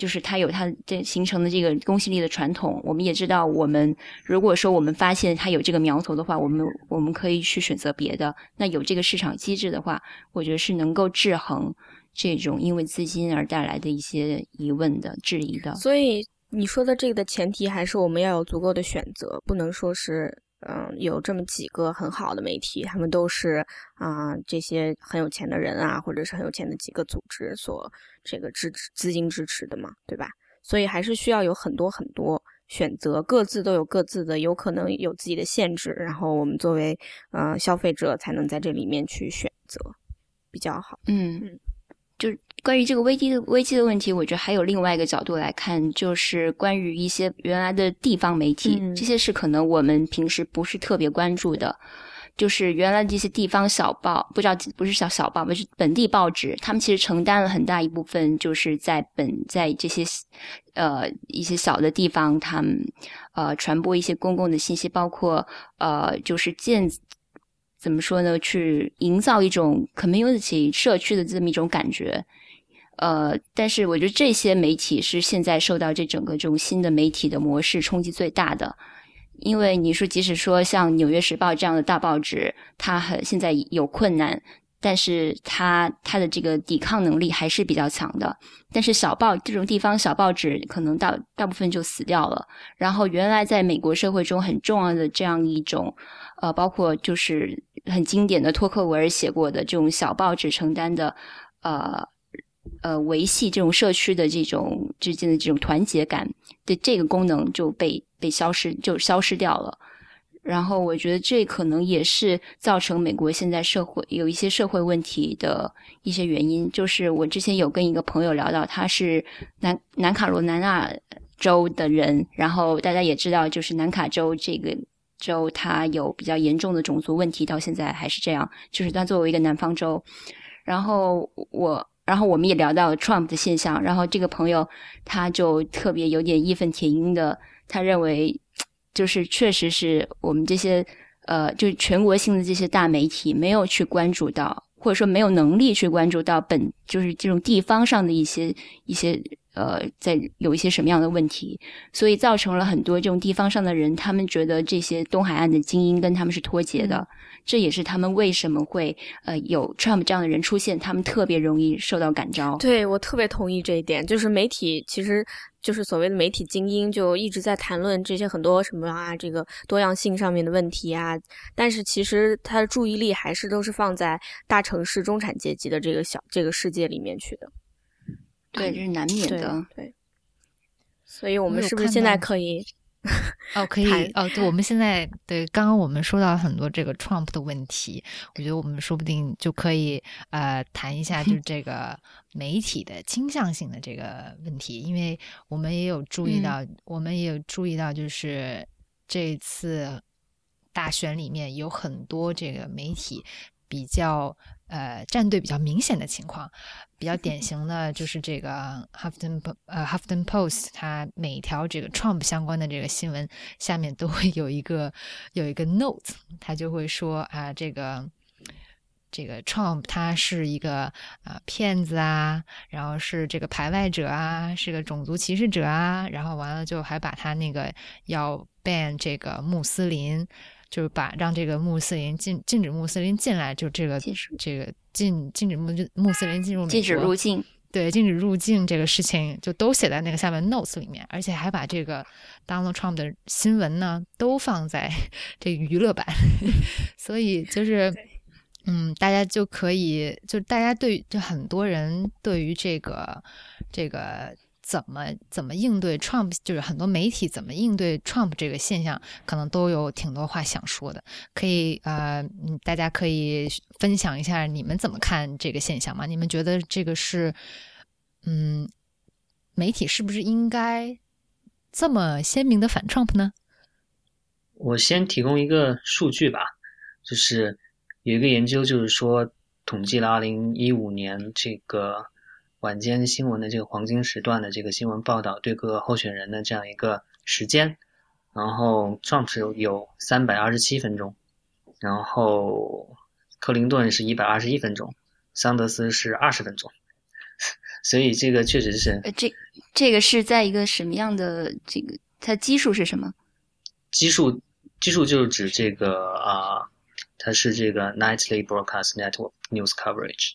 就是它有它这形成的这个公信力的传统。我们也知道，我们如果说我们发现它有这个苗头的话，我们我们可以去选择别的。那有这个市场机制的话，我觉得是能够制衡。这种因为资金而带来的一些疑问的质疑的，所以你说的这个的前提还是我们要有足够的选择，不能说是嗯有这么几个很好的媒体，他们都是啊这些很有钱的人啊，或者是很有钱的几个组织所这个支持资金支持的嘛，对吧？所以还是需要有很多很多选择，各自都有各自的有可能有自己的限制，然后我们作为呃消费者才能在这里面去选择比较好。嗯嗯。就关于这个危机的危机的问题，我觉得还有另外一个角度来看，就是关于一些原来的地方媒体，这些是可能我们平时不是特别关注的。就是原来这些地方小报，不知道不是小小报，不是本地报纸，他们其实承担了很大一部分，就是在本在这些呃一些小的地方，他们呃传播一些公共的信息，包括呃就是建。怎么说呢？去营造一种 community 社区的这么一种感觉，呃，但是我觉得这些媒体是现在受到这整个这种新的媒体的模式冲击最大的，因为你说即使说像《纽约时报》这样的大报纸，它很现在有困难，但是它它的这个抵抗能力还是比较强的。但是小报这种地方小报纸可能大大部分就死掉了。然后原来在美国社会中很重要的这样一种，呃，包括就是很经典的托克维尔写过的这种小报纸承担的，呃呃维系这种社区的这种之间的这种团结感的这个功能就被被消失就消失掉了。然后我觉得这可能也是造成美国现在社会有一些社会问题的一些原因。就是我之前有跟一个朋友聊到，他是南南卡罗来纳州的人，然后大家也知道，就是南卡州这个州它有比较严重的种族问题，到现在还是这样。就是它作为一个南方州，然后我，然后我们也聊到 Trump 的现象，然后这个朋友他就特别有点义愤填膺的，他认为。[tsk] 就是确实是我们这些呃，就全国性的这些大媒体没有去关注到，或者说没有能力去关注到本就是这种地方上的一些一些呃，在有一些什么样的问题，所以造成了很多这种地方上的人，他们觉得这些东海岸的精英跟他们是脱节的，这也是他们为什么会呃有 Trump 这样的人出现，他们特别容易受到感召。对我特别同意这一点，就是媒体其实。就是所谓的媒体精英，就一直在谈论这些很多什么啊，这个多样性上面的问题啊。但是其实他的注意力还是都是放在大城市中产阶级的这个小这个世界里面去的。对，这是难免的。对，所以我们是不是现在可以？[laughs] 哦，可以哦。对，我们现在对刚刚我们说到很多这个 Trump 的问题，我觉得我们说不定就可以呃谈一下，就是这个 [laughs] 媒体的倾向性的这个问题，因为我们也有注意到，我们也有注意到，就是这次大选里面有很多这个媒体比较。呃，站队比较明显的情况，比较典型的就是这个 Huffington 呃 Huffington Post，它每一条这个 Trump 相关的这个新闻下面都会有一个有一个 note，他就会说啊，这个这个 Trump 他是一个啊骗子啊，然后是这个排外者啊，是个种族歧视者啊，然后完了就还把他那个要 ban 这个穆斯林。就是把让这个穆斯林禁禁止穆斯林进来，就这个这个禁禁止穆穆斯林进入禁止入境，对，禁止入境这个事情就都写在那个下面 notes 里面，而且还把这个 Donald Trump 的新闻呢都放在 [laughs] 这娱乐版，[laughs] 所以就是嗯，大家就可以就大家对就很多人对于这个这个。怎么怎么应对 Trump，就是很多媒体怎么应对 Trump 这个现象，可能都有挺多话想说的。可以呃，大家可以分享一下你们怎么看这个现象吗？你们觉得这个是，嗯，媒体是不是应该这么鲜明的反 Trump 呢？我先提供一个数据吧，就是有一个研究，就是说统计了二零一五年这个。晚间新闻的这个黄金时段的这个新闻报道，对各个候选人的这样一个时间，然后 Trump 是有三百二十七分钟，然后克林顿是一百二十一分钟，桑德斯是二十分钟，[laughs] 所以这个确实是。呃，这这个是在一个什么样的这个它基数是什么？基数基数就是指这个啊，它是这个 Nightly Broadcast Network News Coverage。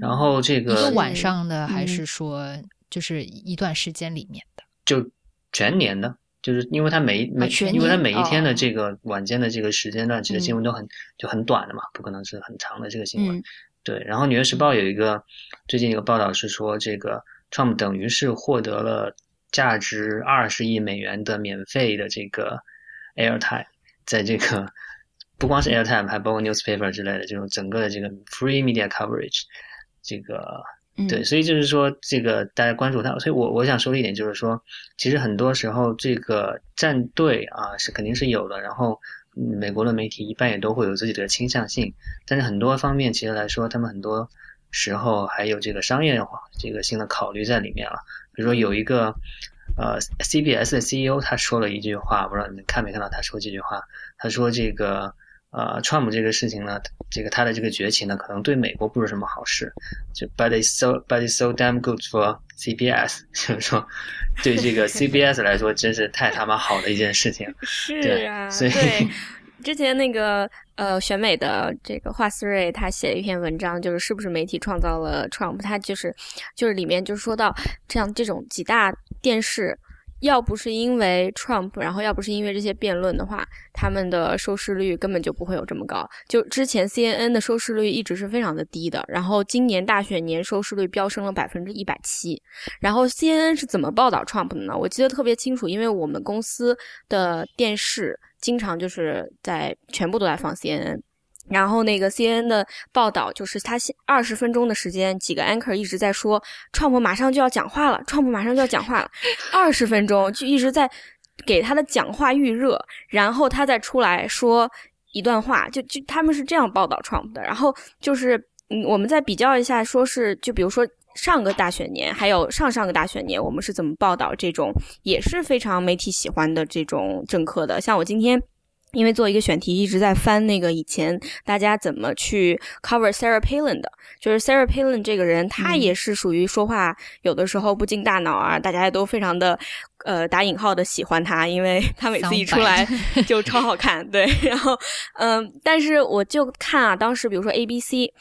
然后这个一个晚上的，还是说就是一段时间里面的？就全年的，就是因为它每每，因为它每一天的这个晚间的这个时间段，其实新闻都很就很短的嘛，不可能是很长的这个新闻。对，然后《纽约时报》有一个最近一个报道是说，这个 Trump 等于是获得了价值二十亿美元的免费的这个 airtime，在这个 [laughs] 不光是 airtime，还包括 newspaper 之类的这种整个的这个 free media coverage。这个对，所以就是说，这个大家关注他。所以我我想说的一点就是说，其实很多时候这个站队啊是肯定是有的。然后美国的媒体一般也都会有自己的倾向性，但是很多方面其实来说，他们很多时候还有这个商业化这个性的考虑在里面了。比如说有一个呃 CBS 的 CEO 他说了一句话，不知道你们看没看到他说这句话？他说这个。呃，Trump 这个事情呢，这个他的这个崛起呢，可能对美国不是什么好事。就 But it's so, but it's so damn good for CBS，[laughs] 就是说，对这个 CBS 来说，真是太他妈好的一件事情。[laughs] 是啊，所以之前那个呃选美的这个华思睿，他写了一篇文章，就是是不是媒体创造了 Trump？他就是就是里面就说到这样这种几大电视。要不是因为 Trump，然后要不是因为这些辩论的话，他们的收视率根本就不会有这么高。就之前 CNN 的收视率一直是非常的低的，然后今年大选年收视率飙升了百分之一百七。然后 CNN 是怎么报道 Trump 的呢？我记得特别清楚，因为我们公司的电视经常就是在全部都在放 CNN。然后那个 C N 的报道就是他二十分钟的时间，几个 anchor 一直在说，Trump 马上就要讲话了，Trump 马上就要讲话了，[laughs] 二十分钟就一直在给他的讲话预热，然后他再出来说一段话，就就他们是这样报道 Trump 的。然后就是嗯，我们再比较一下，说是就比如说上个大选年，还有上上个大选年，我们是怎么报道这种也是非常媒体喜欢的这种政客的，像我今天。因为做一个选题，一直在翻那个以前大家怎么去 cover Sarah Palin 的，就是 Sarah Palin 这个人，他也是属于说话有的时候不经大脑啊，大家也都非常的呃打引号的喜欢他，因为他每次一出来就超好看，对，[laughs] 然后嗯，但是我就看啊，当时比如说 ABC。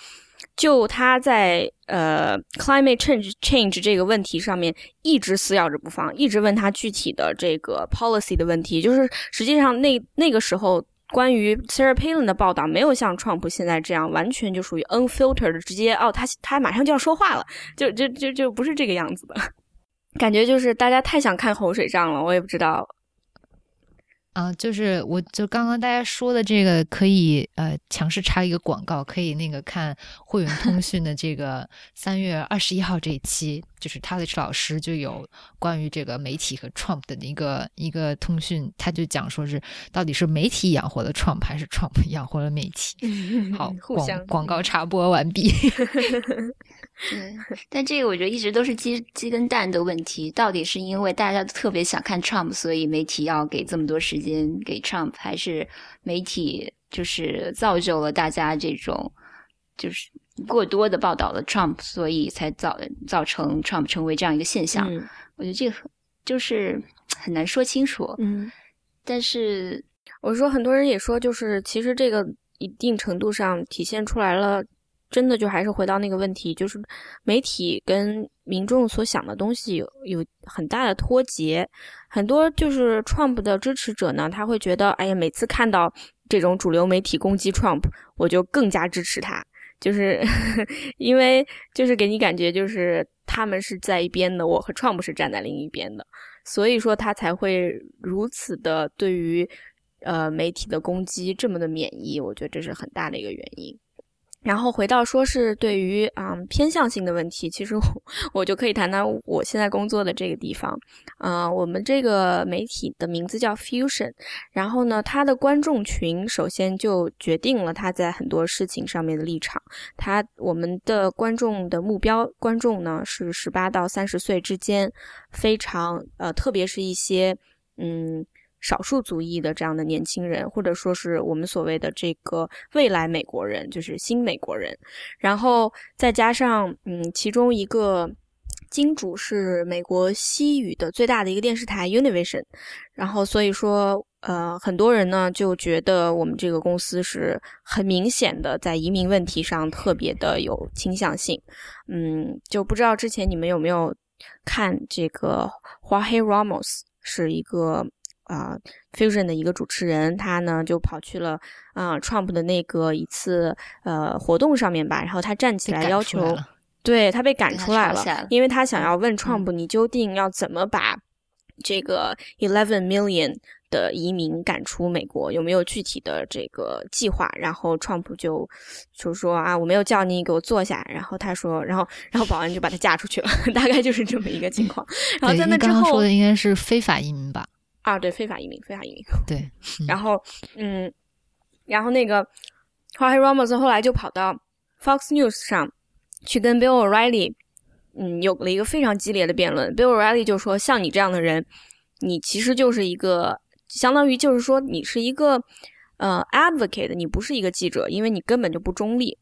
就他在呃 climate change change 这个问题上面一直死咬着不放，一直问他具体的这个 policy 的问题。就是实际上那那个时候关于 Sarah Palin 的报道没有像 Trump 现在这样完全就属于 unfiltered，直接哦他他马上就要说话了，就就就就不是这个样子的 [laughs] 感觉，就是大家太想看口水仗了，我也不知道。啊，就是我就刚刚大家说的这个，可以呃强势插一个广告，可以那个看会员通讯的这个三月二十一号这一期，就是 t a l i s h 老师就有关于这个媒体和 Trump 的一个一个通讯，他就讲说是到底是媒体养活了 Trump 还是 Trump [laughs] 养活了媒体。好，[laughs] 广广告插播完毕。[laughs] 对，但这个我觉得一直都是鸡鸡跟蛋的问题，到底是因为大家都特别想看 Trump，所以媒体要给这么多时间给 Trump，还是媒体就是造就了大家这种就是过多的报道了 Trump，所以才造造成 Trump 成为这样一个现象？我觉得这个就是很难说清楚。嗯，但是我说很多人也说，就是其实这个一定程度上体现出来了。真的就还是回到那个问题，就是媒体跟民众所想的东西有有很大的脱节。很多就是 Trump 的支持者呢，他会觉得，哎呀，每次看到这种主流媒体攻击 Trump，我就更加支持他，就是 [laughs] 因为就是给你感觉就是他们是在一边的，我和创不是站在另一边的，所以说他才会如此的对于呃媒体的攻击这么的免疫。我觉得这是很大的一个原因。然后回到说是对于啊偏向性的问题，其实 [laughs] 我就可以谈谈我现在工作的这个地方，啊，我们这个媒体的名字叫 Fusion，然后呢，它的观众群首先就决定了它在很多事情上面的立场，它我们的观众的目标观众呢是十八到三十岁之间，非常呃，特别是一些嗯。少数族裔的这样的年轻人，或者说是我们所谓的这个未来美国人，就是新美国人，然后再加上嗯，其中一个金主是美国西语的最大的一个电视台 Univision，然后所以说呃，很多人呢就觉得我们这个公司是很明显的在移民问题上特别的有倾向性，嗯，就不知道之前你们有没有看这个 Jorge Ramos 是一个。啊，Fusion 的一个主持人，他呢就跑去了啊 Trump 的那个一次呃活动上面吧，然后他站起来要求，对他被赶出来了，因为他想要问 Trump，你究竟要怎么把这个 eleven million 的移民赶出美国，有没有具体的这个计划？然后 Trump 就就说啊，我没有叫你给我坐下，然后他说，然后然后保安就把他架出去了，[laughs] 大概就是这么一个情况。然后在那之后说的应该是非法移民吧。啊，对，非法移民，非法移民。[laughs] 对，然后，嗯，然后那个 Jorge Ramos 后来就跑到 Fox News 上去跟 Bill O'Reilly，嗯，有了一个非常激烈的辩论。Bill O'Reilly 就说：“像你这样的人，你其实就是一个，相当于就是说你是一个呃 advocate，你不是一个记者，因为你根本就不中立。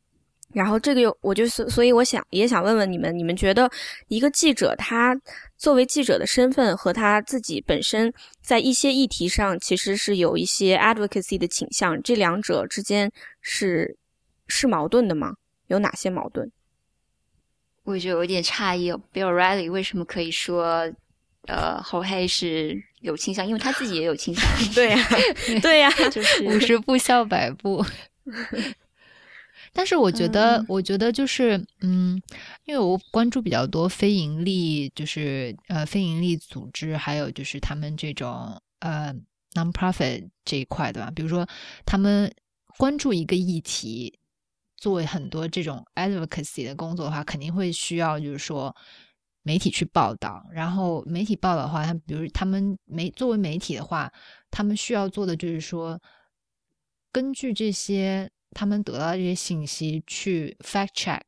然后这个又，我就是，所以我想也想问问你们，你们觉得一个记者他作为记者的身份和他自己本身在一些议题上其实是有一些 advocacy 的倾向，这两者之间是是矛盾的吗？有哪些矛盾？我觉得有点诧异，Bill Riley 为什么可以说呃侯黑是有倾向？因为他自己也有倾向。[laughs] 对呀，对呀，[laughs] 就是 [laughs] 五十步笑百步。但是我觉得，我觉得就是，嗯，因为我关注比较多非盈利，就是呃非盈利组织，还有就是他们这种呃 nonprofit 这一块的吧。比如说，他们关注一个议题，做很多这种 advocacy 的工作的话，肯定会需要就是说媒体去报道。然后媒体报道的话，他比如他们媒作为媒体的话，他们需要做的就是说，根据这些。他们得到这些信息，去 fact check，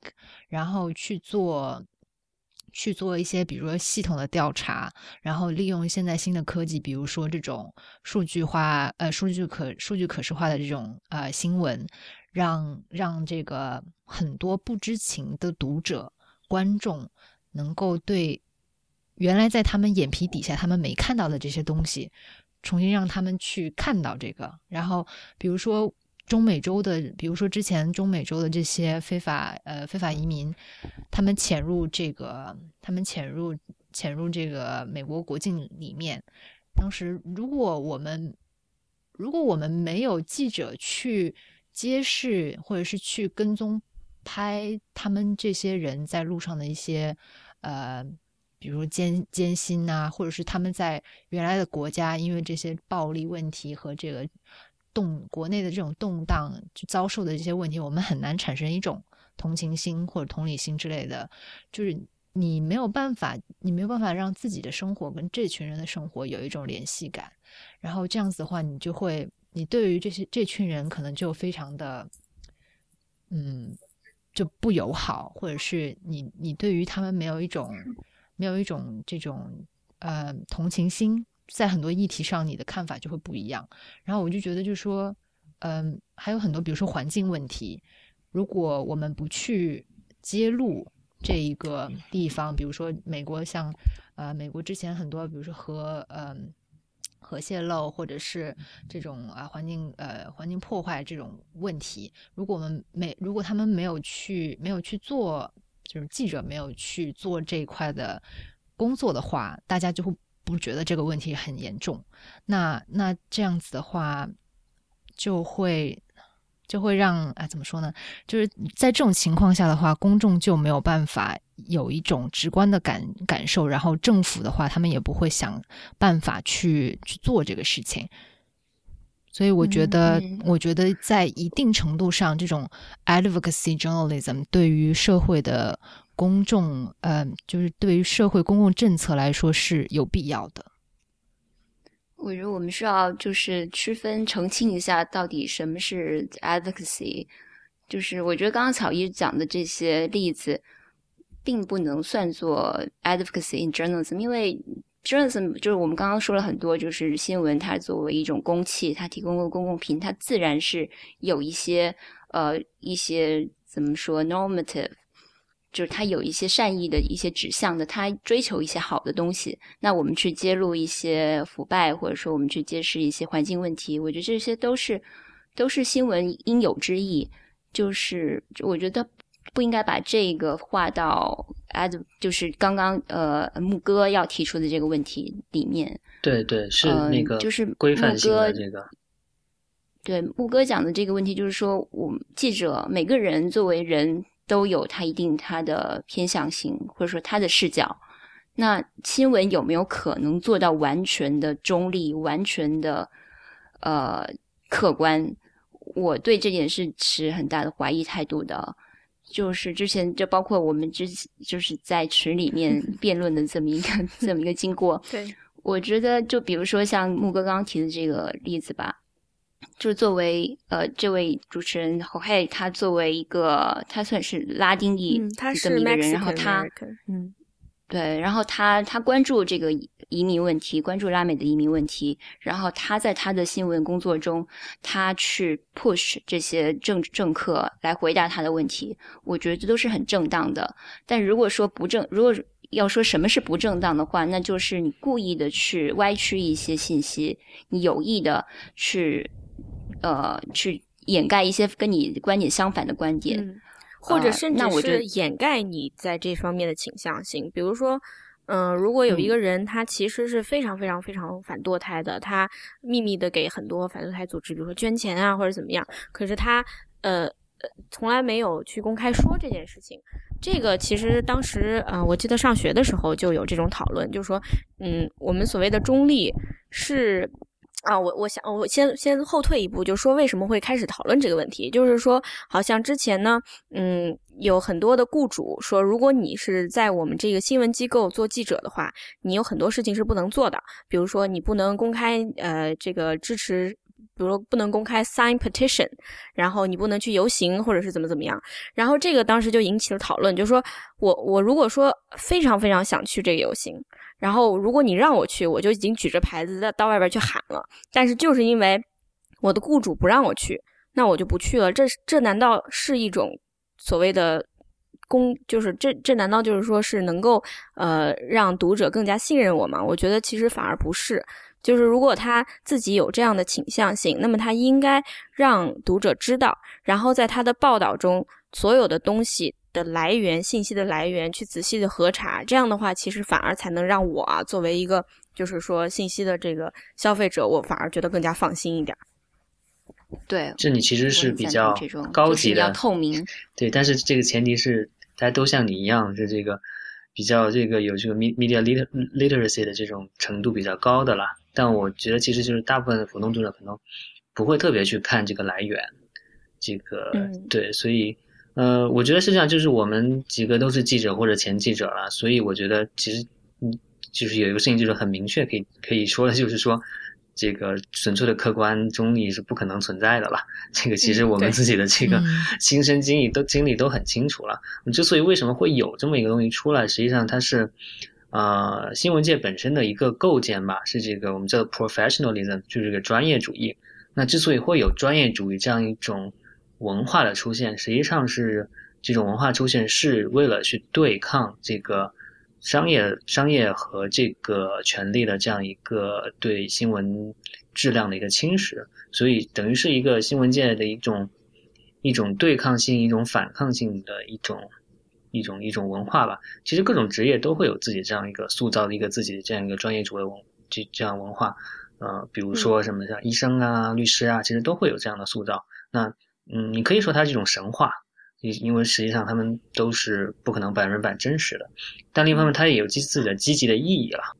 然后去做去做一些，比如说系统的调查，然后利用现在新的科技，比如说这种数据化，呃，数据可数据可视化的这种呃新闻，让让这个很多不知情的读者观众能够对原来在他们眼皮底下他们没看到的这些东西，重新让他们去看到这个，然后比如说。中美洲的，比如说之前中美洲的这些非法呃非法移民，他们潜入这个，他们潜入潜入这个美国国境里面。当时如果我们如果我们没有记者去揭示或者是去跟踪拍他们这些人在路上的一些呃，比如艰艰辛啊，或者是他们在原来的国家因为这些暴力问题和这个。动国内的这种动荡，就遭受的这些问题，我们很难产生一种同情心或者同理心之类的。就是你没有办法，你没有办法让自己的生活跟这群人的生活有一种联系感。然后这样子的话，你就会，你对于这些这群人可能就非常的，嗯，就不友好，或者是你你对于他们没有一种没有一种这种呃同情心。在很多议题上，你的看法就会不一样。然后我就觉得，就说，嗯，还有很多，比如说环境问题，如果我们不去揭露这一个地方，比如说美国，像呃，美国之前很多，比如说核，嗯，核泄漏，或者是这种啊环境呃环境破坏这种问题，如果我们没，如果他们没有去没有去做，就是记者没有去做这一块的工作的话，大家就会。不觉得这个问题很严重，那那这样子的话，就会就会让啊怎么说呢？就是在这种情况下的话，公众就没有办法有一种直观的感感受，然后政府的话，他们也不会想办法去去做这个事情。所以我觉得，我觉得在一定程度上，这种 advocacy journalism 对于社会的。公众，呃，就是对于社会公共政策来说是有必要的。我觉得我们需要就是区分澄清一下，到底什么是 advocacy。就是我觉得刚刚草一讲的这些例子，并不能算作 advocacy in journalism，因为 journalism 就是我们刚刚说了很多，就是新闻它作为一种公器，它提供个公共品，它自然是有一些呃一些怎么说 normative。就是他有一些善意的一些指向的，他追求一些好的东西。那我们去揭露一些腐败，或者说我们去揭示一些环境问题，我觉得这些都是都是新闻应有之义。就是我觉得不应该把这个划到就是刚刚呃牧歌要提出的这个问题里面。对对，是那个就是规范性的这个。对牧歌讲的这个问题，就是说我们记者每个人作为人。都有他一定他的偏向性，或者说他的视角。那新闻有没有可能做到完全的中立、完全的呃客观？我对这件事持很大的怀疑态度的。就是之前就包括我们之就是在群里面 [laughs] 辩论的这么一个这么一个经过。对，我觉得就比如说像木哥刚刚提的这个例子吧。就是作为呃，这位主持人侯黑，他作为一个他算是拉丁裔这么一个人，然后他，嗯，对，然后他他关注这个移民问题，关注拉美的移民问题，然后他在他的新闻工作中，他去 push 这些政政客来回答他的问题，我觉得这都是很正当的。但如果说不正，如果要说什么是不正当的话，那就是你故意的去歪曲一些信息，你有意的去呃去掩盖一些跟你观点相反的观点。嗯或者甚那我觉得至是掩盖你在这方面的倾向性，比如说，嗯、如果有一个人他其实是非常非常非常反堕胎的，他秘密的给很多反堕胎组织，比如说捐钱啊或者怎么样，可是他呃呃从来没有去公开说这件事情。这个其实当时呃，我记得上学的时候就有这种讨论，就是说，嗯，我们所谓的中立是啊，我我想我先先后退一步，就说为什么会开始讨论这个问题，就是说，好像之前呢，嗯，有很多的雇主说，如果你是在我们这个新闻机构做记者的话，你有很多事情是不能做的，比如说你不能公开呃这个支持。比如说不能公开 sign petition，然后你不能去游行或者是怎么怎么样，然后这个当时就引起了讨论，就是说我我如果说非常非常想去这个游行，然后如果你让我去，我就已经举着牌子在到外边去喊了，但是就是因为我的雇主不让我去，那我就不去了。这这难道是一种所谓的公？就是这这难道就是说是能够呃让读者更加信任我吗？我觉得其实反而不是。就是如果他自己有这样的倾向性，那么他应该让读者知道，然后在他的报道中所有的东西的来源、信息的来源去仔细的核查。这样的话，其实反而才能让我啊作为一个就是说信息的这个消费者，我反而觉得更加放心一点。对，这你其实是比较这种高级的比较，透明。对，但是这个前提是大家都像你一样是这个比较这个有这个 me- media liter literacy 的这种程度比较高的啦。但我觉得其实就是大部分的普通读者可能不会特别去看这个来源，这个、嗯对，所以呃，我觉得是这样，就是我们几个都是记者或者前记者了，所以我觉得其实嗯，就是有一个事情就是很明确可以可以说的，就是说。这个纯粹的客观中立是不可能存在的了。这个其实我们自己的这个嗯 [laughs] 亲身经历都经历都很清楚了。之所以为什么会有这么一个东西出来，实际上它是，呃，新闻界本身的一个构建吧，是这个我们叫做 professionalism，就是这个专业主义。那之所以会有专业主义这样一种文化的出现，实际上是这种文化出现是为了去对抗这个商业、商业和这个权力的这样一个对新闻质量的一个侵蚀，所以等于是一个新闻界的一种一种对抗性、一种反抗性的一种一种一种文化吧。其实各种职业都会有自己这样一个塑造的一个自己的这样一个专业主义文这这样文化。呃，比如说什么像医生啊、律师啊，其实都会有这样的塑造。那嗯，你可以说它是一种神话，因因为实际上他们都是不可能百分之百真实的。但另一方面，它也有自自己的积极的意义了。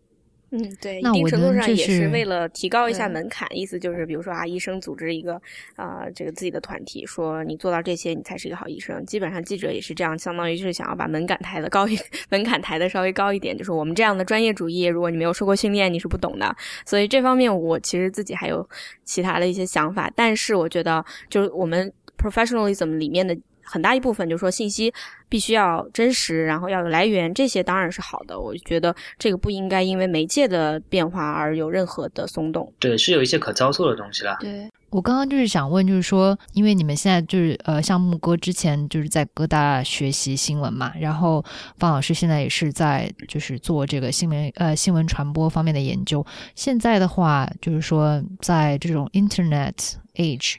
嗯，对，一定程度上也是是为了提高一下门槛，意思就是，比如说啊，医生组织一个啊、这个自己的团体，说你做到这些，你才是一个好医生。基本上记者也是这样，相当于是想要把门槛抬的高一，[laughs] 门槛抬的稍微高一点，就是我们这样的专业主义，如果你没有受过训练，你是不懂的。所以这方面我其实自己还有其他的一些想法，但是我觉得就是我们 professionalism 里面的很大一部分，就是说信息必须要真实，然后要有来源，这些当然是好的。我觉得这个不应该因为媒介的变化而有任何的松动。对，是有一些可操作的东西啦。对，我刚刚就是想问，就是说，因为你们现在就是呃，像木哥之前就是在各大学习新闻嘛，然后方老师现在也是在就是做这个新闻呃新闻传播方面的研究。现在的话，就是说在这种 Internet age，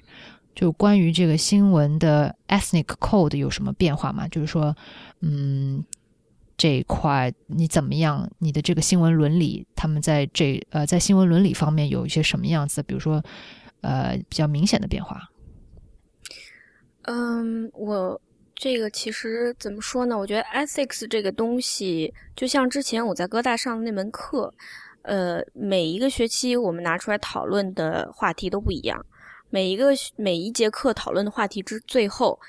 就关于这个新闻的 ethnic code 有什么变化吗？就是说，嗯。这一块你怎么样？你的这个新闻伦理，他们在这呃在新闻伦理方面有一些什么样子？比如说，呃比较明显的变化。嗯，我这个其实怎么说呢？我觉得 ethics 这个东西，就像之前我在哥大上的那门课，呃，每一个学期我们拿出来讨论的话题都不一样，每一个每一节课讨论的话题之最后，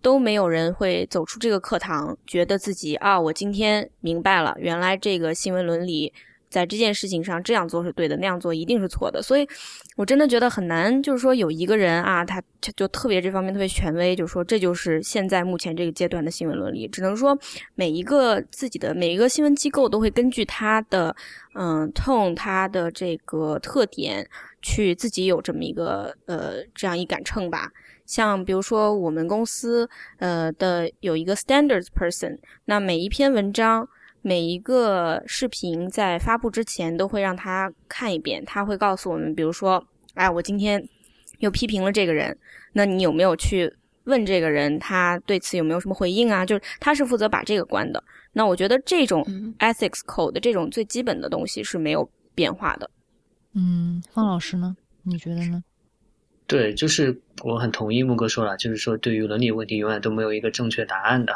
都没有人会走出这个课堂，觉得自己啊，我今天明白了，原来这个新闻伦理在这件事情上这样做是对的，那样做一定是错的。所以，我真的觉得很难，就是说有一个人啊，他就特别这方面特别权威，就说这就是现在目前这个阶段的新闻伦理。只能说每一个自己的每一个新闻机构都会根据他的嗯 tone，他的这个特点去自己有这么一个呃这样一杆秤吧。像比如说我们公司呃的有一个 standards person，那每一篇文章。每一个视频在发布之前都会让他看一遍，他会告诉我们，比如说，哎，我今天又批评了这个人，那你有没有去问这个人，他对此有没有什么回应啊？就是他是负责把这个关的。那我觉得这种 ethics code 这种最基本的东西是没有变化的。嗯，方老师呢？你觉得呢？对，就是我很同意木哥说了，就是说对于伦理问题永远都没有一个正确答案的，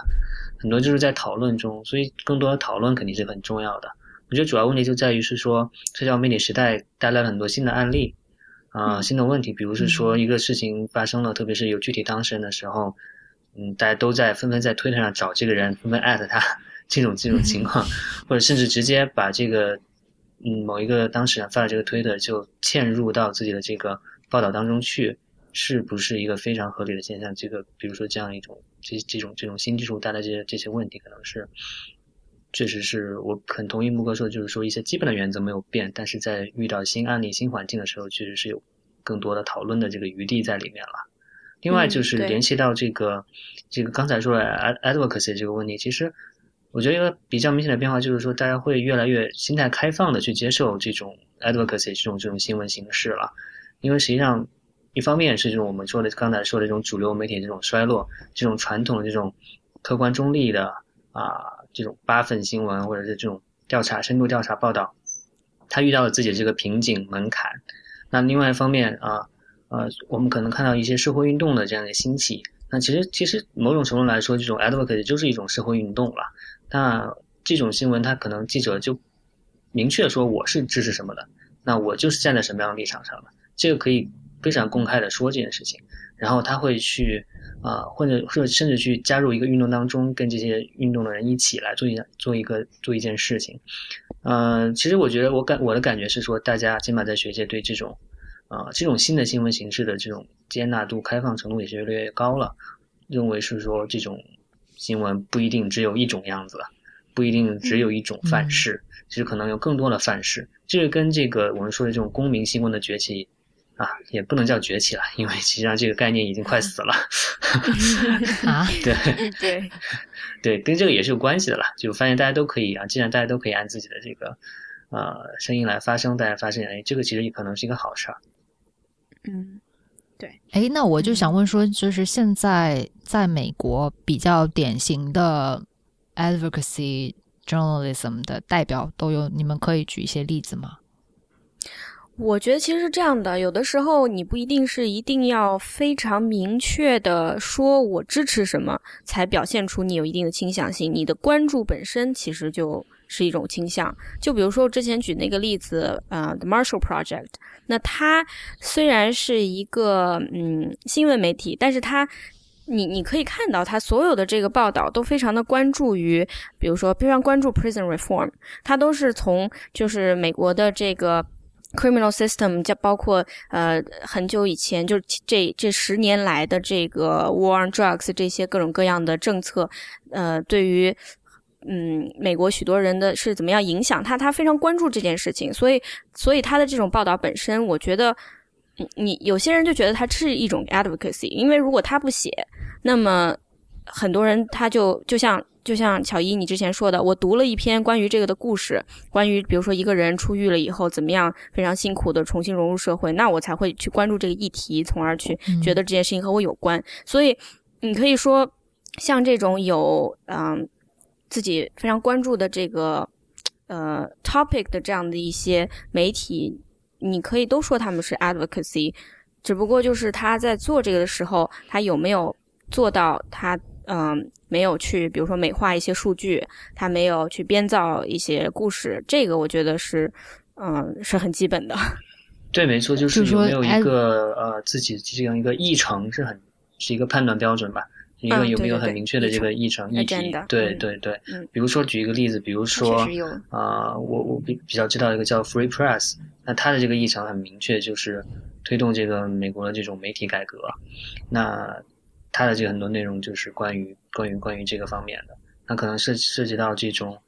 很多就是在讨论中，所以更多的讨论肯定是很重要的。我觉得主要问题就在于是说，社交媒体时代带来了很多新的案例，啊，新的问题，比如是说一个事情发生了，特别是有具体当事人的时候，嗯，大家都在纷纷在推特上找这个人，纷纷艾特他，[laughs] 这种这种情况，或者甚至直接把这个，嗯，某一个当事人发的这个推特就嵌入到自己的这个。报道当中去，是不是一个非常合理的现象？这个，比如说这样一种这这种这种新技术带来这些这些问题，可能是确实是我很同意木哥说，就是说一些基本的原则没有变，但是在遇到新案例、新环境的时候，确实是有更多的讨论的这个余地在里面了。另外就是联系到这个这个刚才说的 advocacy 这个问题，其实我觉得一个比较明显的变化就是说，大家会越来越心态开放的去接受这种 advocacy 这种这种新闻形式了。因为实际上，一方面是这种我们说的刚才说的这种主流媒体这种衰落，这种传统的这种客观中立的啊这种八份新闻或者是这种调查深度调查报道，它遇到了自己的这个瓶颈门槛。那另外一方面啊呃，我们可能看到一些社会运动的这样的兴起。那其实其实某种程度来说，这种 advocacy 就是一种社会运动了。那这种新闻，它可能记者就明确说我是支持什么的，那我就是站在什么样的立场上的。这个可以非常公开的说这件事情，然后他会去啊，或者或者甚至去加入一个运动当中，跟这些运动的人一起来做一做一个做一件事情。嗯，其实我觉得我感我的感觉是说，大家起码在学界对这种啊这种新的新闻形式的这种接纳度、开放程度也是越来越高了。认为是说这种新闻不一定只有一种样子，不一定只有一种范式，其实可能有更多的范式。这个跟这个我们说的这种公民新闻的崛起。啊，也不能叫崛起了，因为实际上这个概念已经快死了。[laughs] 啊，[laughs] 对对 [laughs] 对，跟这个也是有关系的啦。就发现大家都可以啊，既然大家都可以按自己的这个呃声音来发声，大家发现，哎，这个其实也可能是一个好事儿。嗯，对。哎，那我就想问说，就是现在在美国比较典型的 advocacy journalism 的代表都有，你们可以举一些例子吗？我觉得其实是这样的，有的时候你不一定是一定要非常明确的说我支持什么，才表现出你有一定的倾向性。你的关注本身其实就是一种倾向。就比如说我之前举那个例子，呃，The Marshall Project，那它虽然是一个嗯新闻媒体，但是它你你可以看到它所有的这个报道都非常的关注于，比如说非常关注 prison reform，它都是从就是美国的这个。Criminal system 就包括呃很久以前就是这这十年来的这个 war on drugs 这些各种各样的政策，呃对于嗯美国许多人的是怎么样影响他，他非常关注这件事情，所以所以他的这种报道本身，我觉得你有些人就觉得他是一种 advocacy，因为如果他不写，那么很多人他就就像。就像巧一你之前说的，我读了一篇关于这个的故事，关于比如说一个人出狱了以后怎么样非常辛苦的重新融入社会，那我才会去关注这个议题，从而去觉得这件事情和我有关。所以你可以说，像这种有嗯自己非常关注的这个呃 topic 的这样的一些媒体，你可以都说他们是 advocacy，只不过就是他在做这个的时候，他有没有做到他。嗯，没有去，比如说美化一些数据，他没有去编造一些故事，这个我觉得是，嗯，是很基本的。[laughs] 对，没错，就是有没有一个呃自己这样一个议程是很是一个判断标准吧？一个有没有很明确的这个议议程议题？对嗯对对嗯，比如说举一个例子，比如说啊、我我比比较知道一个叫 Free Press，那它的这个议程很明确，就是推动这个美国的这种媒体改革。那它的这个很多内容就是关于关于关于这个方面的，那可能涉涉及到这种，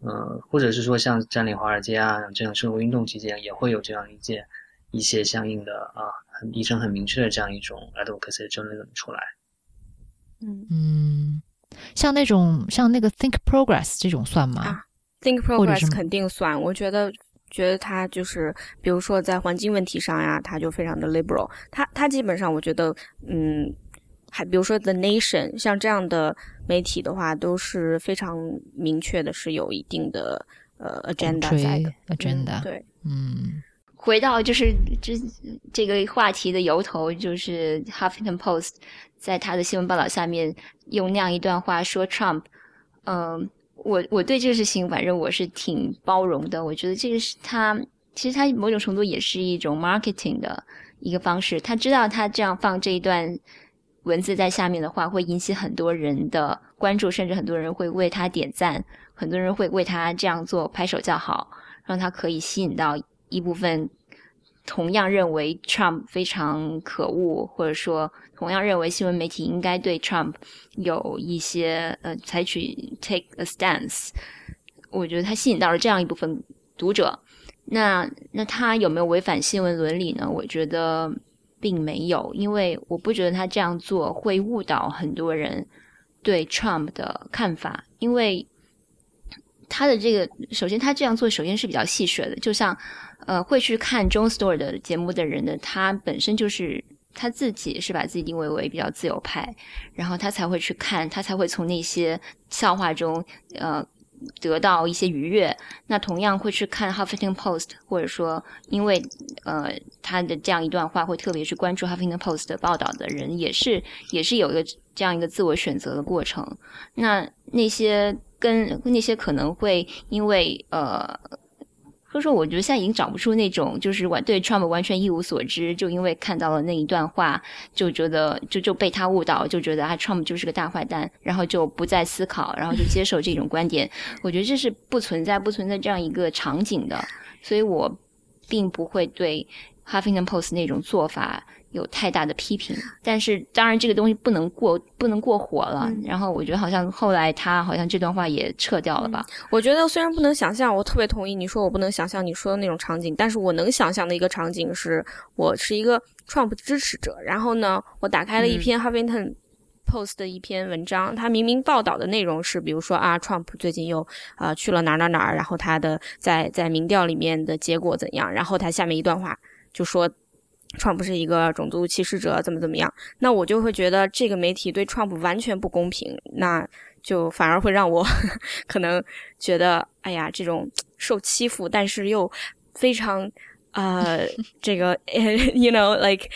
呃，或者是说像占领华尔街啊这样社会运动期间，也会有这样一件一些相应的啊很医生很明确的这样一种 advocacy journalism 出来。嗯嗯，像那种像那个 Think Progress 这种算吗？啊，Think Progress 肯定算，我觉得。觉得他就是，比如说在环境问题上呀，他就非常的 liberal。他他基本上，我觉得，嗯，还比如说 The Nation 像这样的媒体的话，都是非常明确的，是有一定的呃 agenda 在的。agenda，嗯、对，嗯。回到就是这这个话题的由头，就是 Huffington Post 在他的新闻报道下面用那样一段话说 Trump，嗯、我我对这个事情反正我是挺包容的，我觉得这个是他其实他某种程度也是一种 marketing 的一个方式，他知道他这样放这一段文字在下面的话会引起很多人的关注，甚至很多人会为他点赞，很多人会为他这样做拍手叫好，让他可以吸引到一部分同样认为 Trump 非常可恶，或者说同样认为新闻媒体应该对 Trump 有一些呃采取 take a stance，我觉得他吸引到了这样一部分读者。那那他有没有违反新闻伦理呢？我觉得并没有，因为我不觉得他这样做会误导很多人对 Trump 的看法，因为他的这个首先他这样做首先是比较戏谑的，就像呃会去看 John Stewart 的节目的人呢，他本身就是他自己是把自己定位为比较自由派，然后他才会去看，他才会从那些笑话中呃得到一些愉悦。那同样会去看 Huffington Post，或者说因为呃他的这样一段话会特别去关注 Huffington Post 的报道的人，也是也是有一个这样一个自我选择的过程。那那些跟那些可能会因为呃。所以说，我觉得现在已经找不出那种就是完对 Trump 完全一无所知，就因为看到了那一段话，就觉得就就被他误导，就觉得啊 Trump 就是个大坏蛋，然后就不再思考，然后就接受这种观点。我觉得这是不存在不存在这样一个场景的，所以我并不会对 Huffington Post 那种做法有太大的批评。但是当然这个东西不能过不能过火了。嗯然后我觉得好像后来他好像这段话也撤掉了吧。我觉得虽然不能想象，我特别同意你说我不能想象你说的那种场景，但是我能想象的一个场景是，我是一个 Trump 支持者，然后呢，我打开了一篇 Huffington Post 的一篇文章，他明明报道的内容是，比如说啊，Trump 最近又啊、呃去了哪儿哪儿哪儿，然后他的在在民调里面的结果怎样，然后他下面一段话就说。Trump 是一个种族歧视者，怎么怎么样？那我就会觉得这个媒体对 Trump 完全不公平，那就反而会让我 [laughs] 可能觉得，哎呀，这种受欺负，但是又非常呃，这个 [laughs] you know like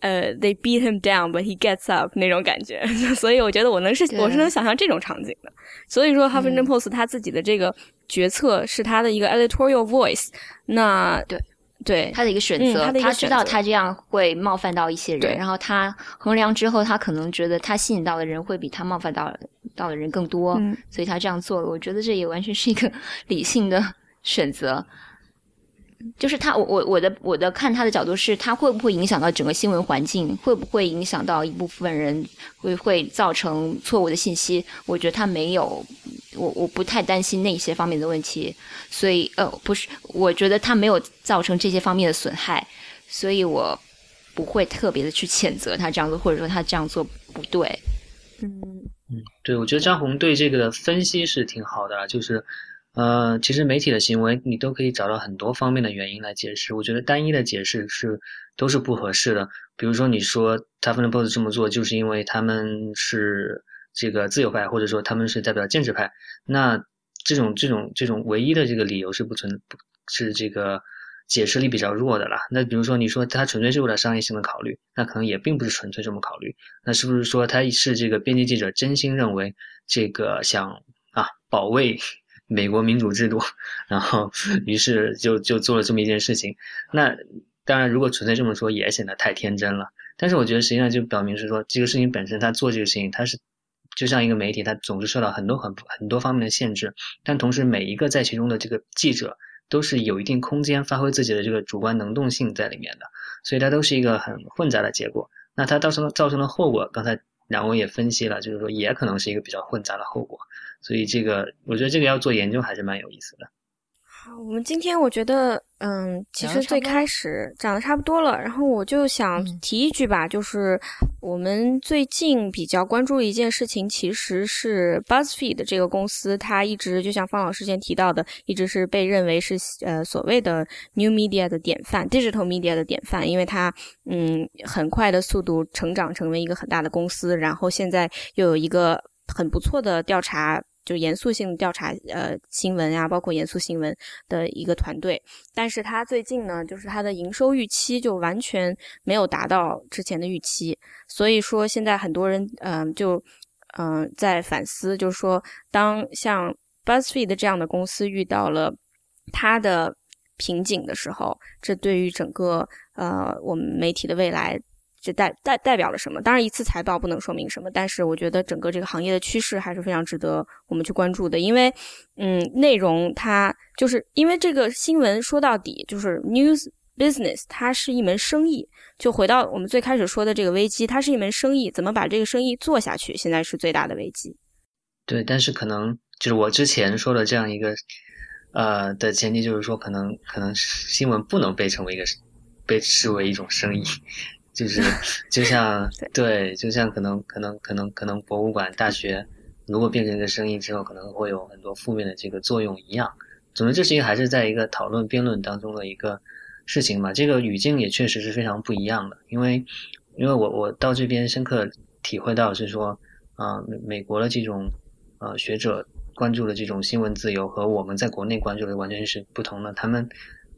呃、they beat him down but he gets up 那种感觉，[laughs] 所以我觉得我能是我是能想象这种场景的。所以说，Huffington Post 他自己的这个决策是他的一个 editorial voice，那对。对，他的一个选择，嗯他知道他这样会冒犯到一些人，然后他衡量之后，他可能觉得他吸引到的人会比他冒犯到到的人更多，嗯所以他这样做了。我觉得这也完全是一个 [laughs] 理性的选择。就是他，我我我的我的看他的角度是，他会不会影响到整个新闻环境？会不会影响到一部分人？会会造成错误的信息？我觉得他没有，我我不太担心那些方面的问题。所以呃，不是，我觉得他没有造成这些方面的损害，所以我不会特别的去谴责他这样做，或者说他这样做不对。嗯嗯，对，我觉得张红对这个的分析是挺好的啊，就是，呃，其实媒体的行为你都可以找到很多方面的原因来解释，我觉得单一的解释是都是不合适的。比如说你说 Huffington Post 这么做，就是因为他们是这个自由派，或者说他们是代表建制派，那这种这种这种唯一的这个理由是不存不是这个解释力比较弱的啦。那比如说你说他纯粹是为了商业性的考虑，那可能也并不是纯粹这么考虑。那是不是说他是这个编辑记者真心认为这个想啊保卫美国民主制度，然后于是就就做了这么一件事情？那当然，如果纯粹这么说，也显得太天真了。但是我觉得实际上就表明是说，这个事情本身他做这个事情，他是就像一个媒体，它总是受到很多很很多方面的限制，但同时每一个在其中的这个记者都是有一定空间发挥自己的这个主观能动性在里面的，所以它都是一个很混杂的结果。那它造成造成的后果，刚才然后也分析了，就是说也可能是一个比较混杂的后果。所以这个我觉得这个要做研究还是蛮有意思的。好，我们今天我觉得，嗯，其实最开始讲的差不多了，然后我就想提一句吧，就是我们最近比较关注的一件事情，其实是 BuzzFeed 这个公司，它一直就像方老师前提到的，一直是被认为是呃所谓的 New Media 的典范，Digital Media 的典范，因为它嗯很快的速度成长成为一个很大的公司，然后现在又有一个很不错的调查。就严肃性调查，呃，新闻啊，包括严肃新闻的一个团队，但是他最近呢，就是他的营收预期就完全没有达到之前的预期，所以说现在很多人，嗯，就，嗯，在反思，就是说，当像 BuzzFeed 这样的公司遇到了它的瓶颈的时候，这对于整个呃我们媒体的未来。这代代代表了什么？当然，一次财报不能说明什么，但是我觉得整个这个行业的趋势还是非常值得我们去关注的。因为，嗯，内容它就是因为这个新闻说到底就是 news business，它是一门生意。就回到我们最开始说的这个危机，它是一门生意，怎么把这个生意做下去，现在是最大的危机。对，但是可能就是我之前说的这样一个呃的前提，就是说可能可能新闻不能被成为一个被视为一种生意。就是就像 [laughs] 对，就像可能可能可能可能博物馆、大学，如果变成一个生意之后，可能会有很多负面的这个作用一样。总之，这是一个还是在一个讨论辩论当中的一个事情嘛。这个语境也确实是非常不一样的，因为因为我我到这边深刻体会到是说啊，美美国的这种呃学者关注的这种新闻自由和我们在国内关注的完全是不同的。他们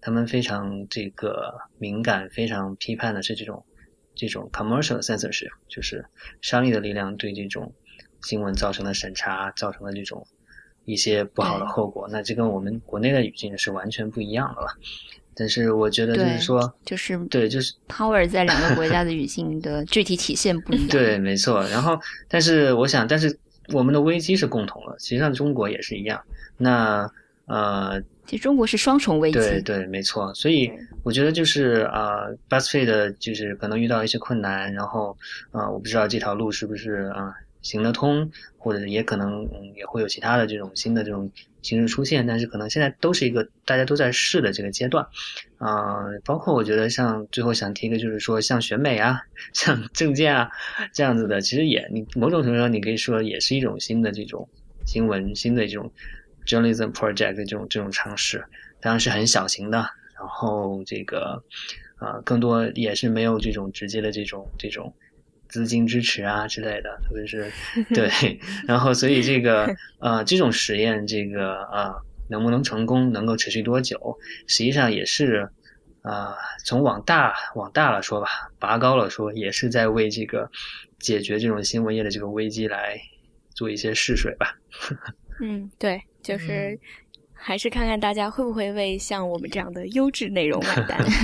他们非常这个敏感，非常批判的是这种。这种 commercial censorship 就是商业的力量对这种新闻造成的审查，造成的这种一些不好的后果，那这跟我们国内的语境是完全不一样的了。但是我觉得就是说，就是对，就是 power 在两个国家的 [laughs] 语境的具体体现不一样。对，没错。然后，但是我想，但是我们的危机是共同的，实际上中国也是一样。那呃。其实中国是双重危机，对对，没错。所以我觉得就是啊，BuzzFeed 就是可能遇到一些困难，然后啊，我不知道这条路是不是啊行得通，或者也可能嗯也会有其他的这种新的这种形式出现。但是可能现在都是一个大家都在试的这个阶段啊。包括我觉得像最后想提一个，就是说像选美啊，像证件啊这样子的，其实也你某种程度上你可以说也是一种新的这种新闻，新的这种。Journalism project 这种这种尝试，当然是很小型的，然后这个啊，更多也是没有这种直接的这种这种资金支持啊之类的，特别是 [laughs] 对，然后所以这个啊这种实验，这个啊能不能成功，能够持续多久，实际上也是啊从往大往大了说吧，拔高了说，也是在为这个解决这种新闻业的这个危机来做一些试水吧。[laughs] 嗯，对。就是还是看看大家会不会为像我们这样的优质内容买单。[laughs]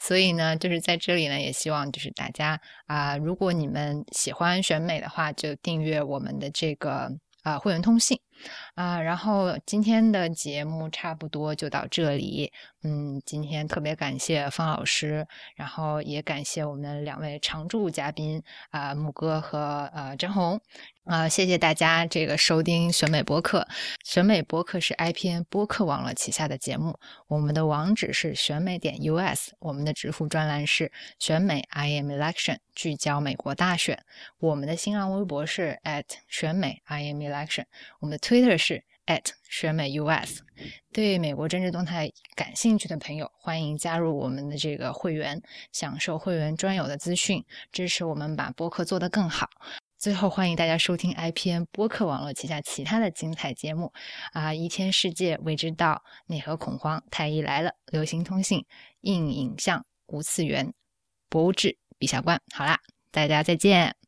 所以呢，就是在这里呢，也希望就是大家啊，如果你们喜欢选美的话，就订阅我们的这个啊会员通信啊。然后今天的节目差不多就到这里。嗯，今天特别感谢方老师，然后也感谢我们两位常驻嘉宾啊，木哥和呃张红。啊，谢谢大家这个收听选美播客。选美播客是 IPN 播客网络旗下的节目。我们的网址是选美点 US，我们的直呼专栏是选美 I am election，聚焦美国大选。我们的新浪微博是 at 选美 I am election，我们的推 Twitter 是 at 选美 US。对美国政治动态感兴趣的朋友，欢迎加入我们的这个会员，享受会员专有的资讯，支持我们把播客做得更好。最后，欢迎大家收听 IPN 播客网络旗下其他的精彩节目啊！一天世界未知道，内核恐慌，太医来了，流行通信，硬影像，无次元，博物志，陛下观。好啦，大家再见。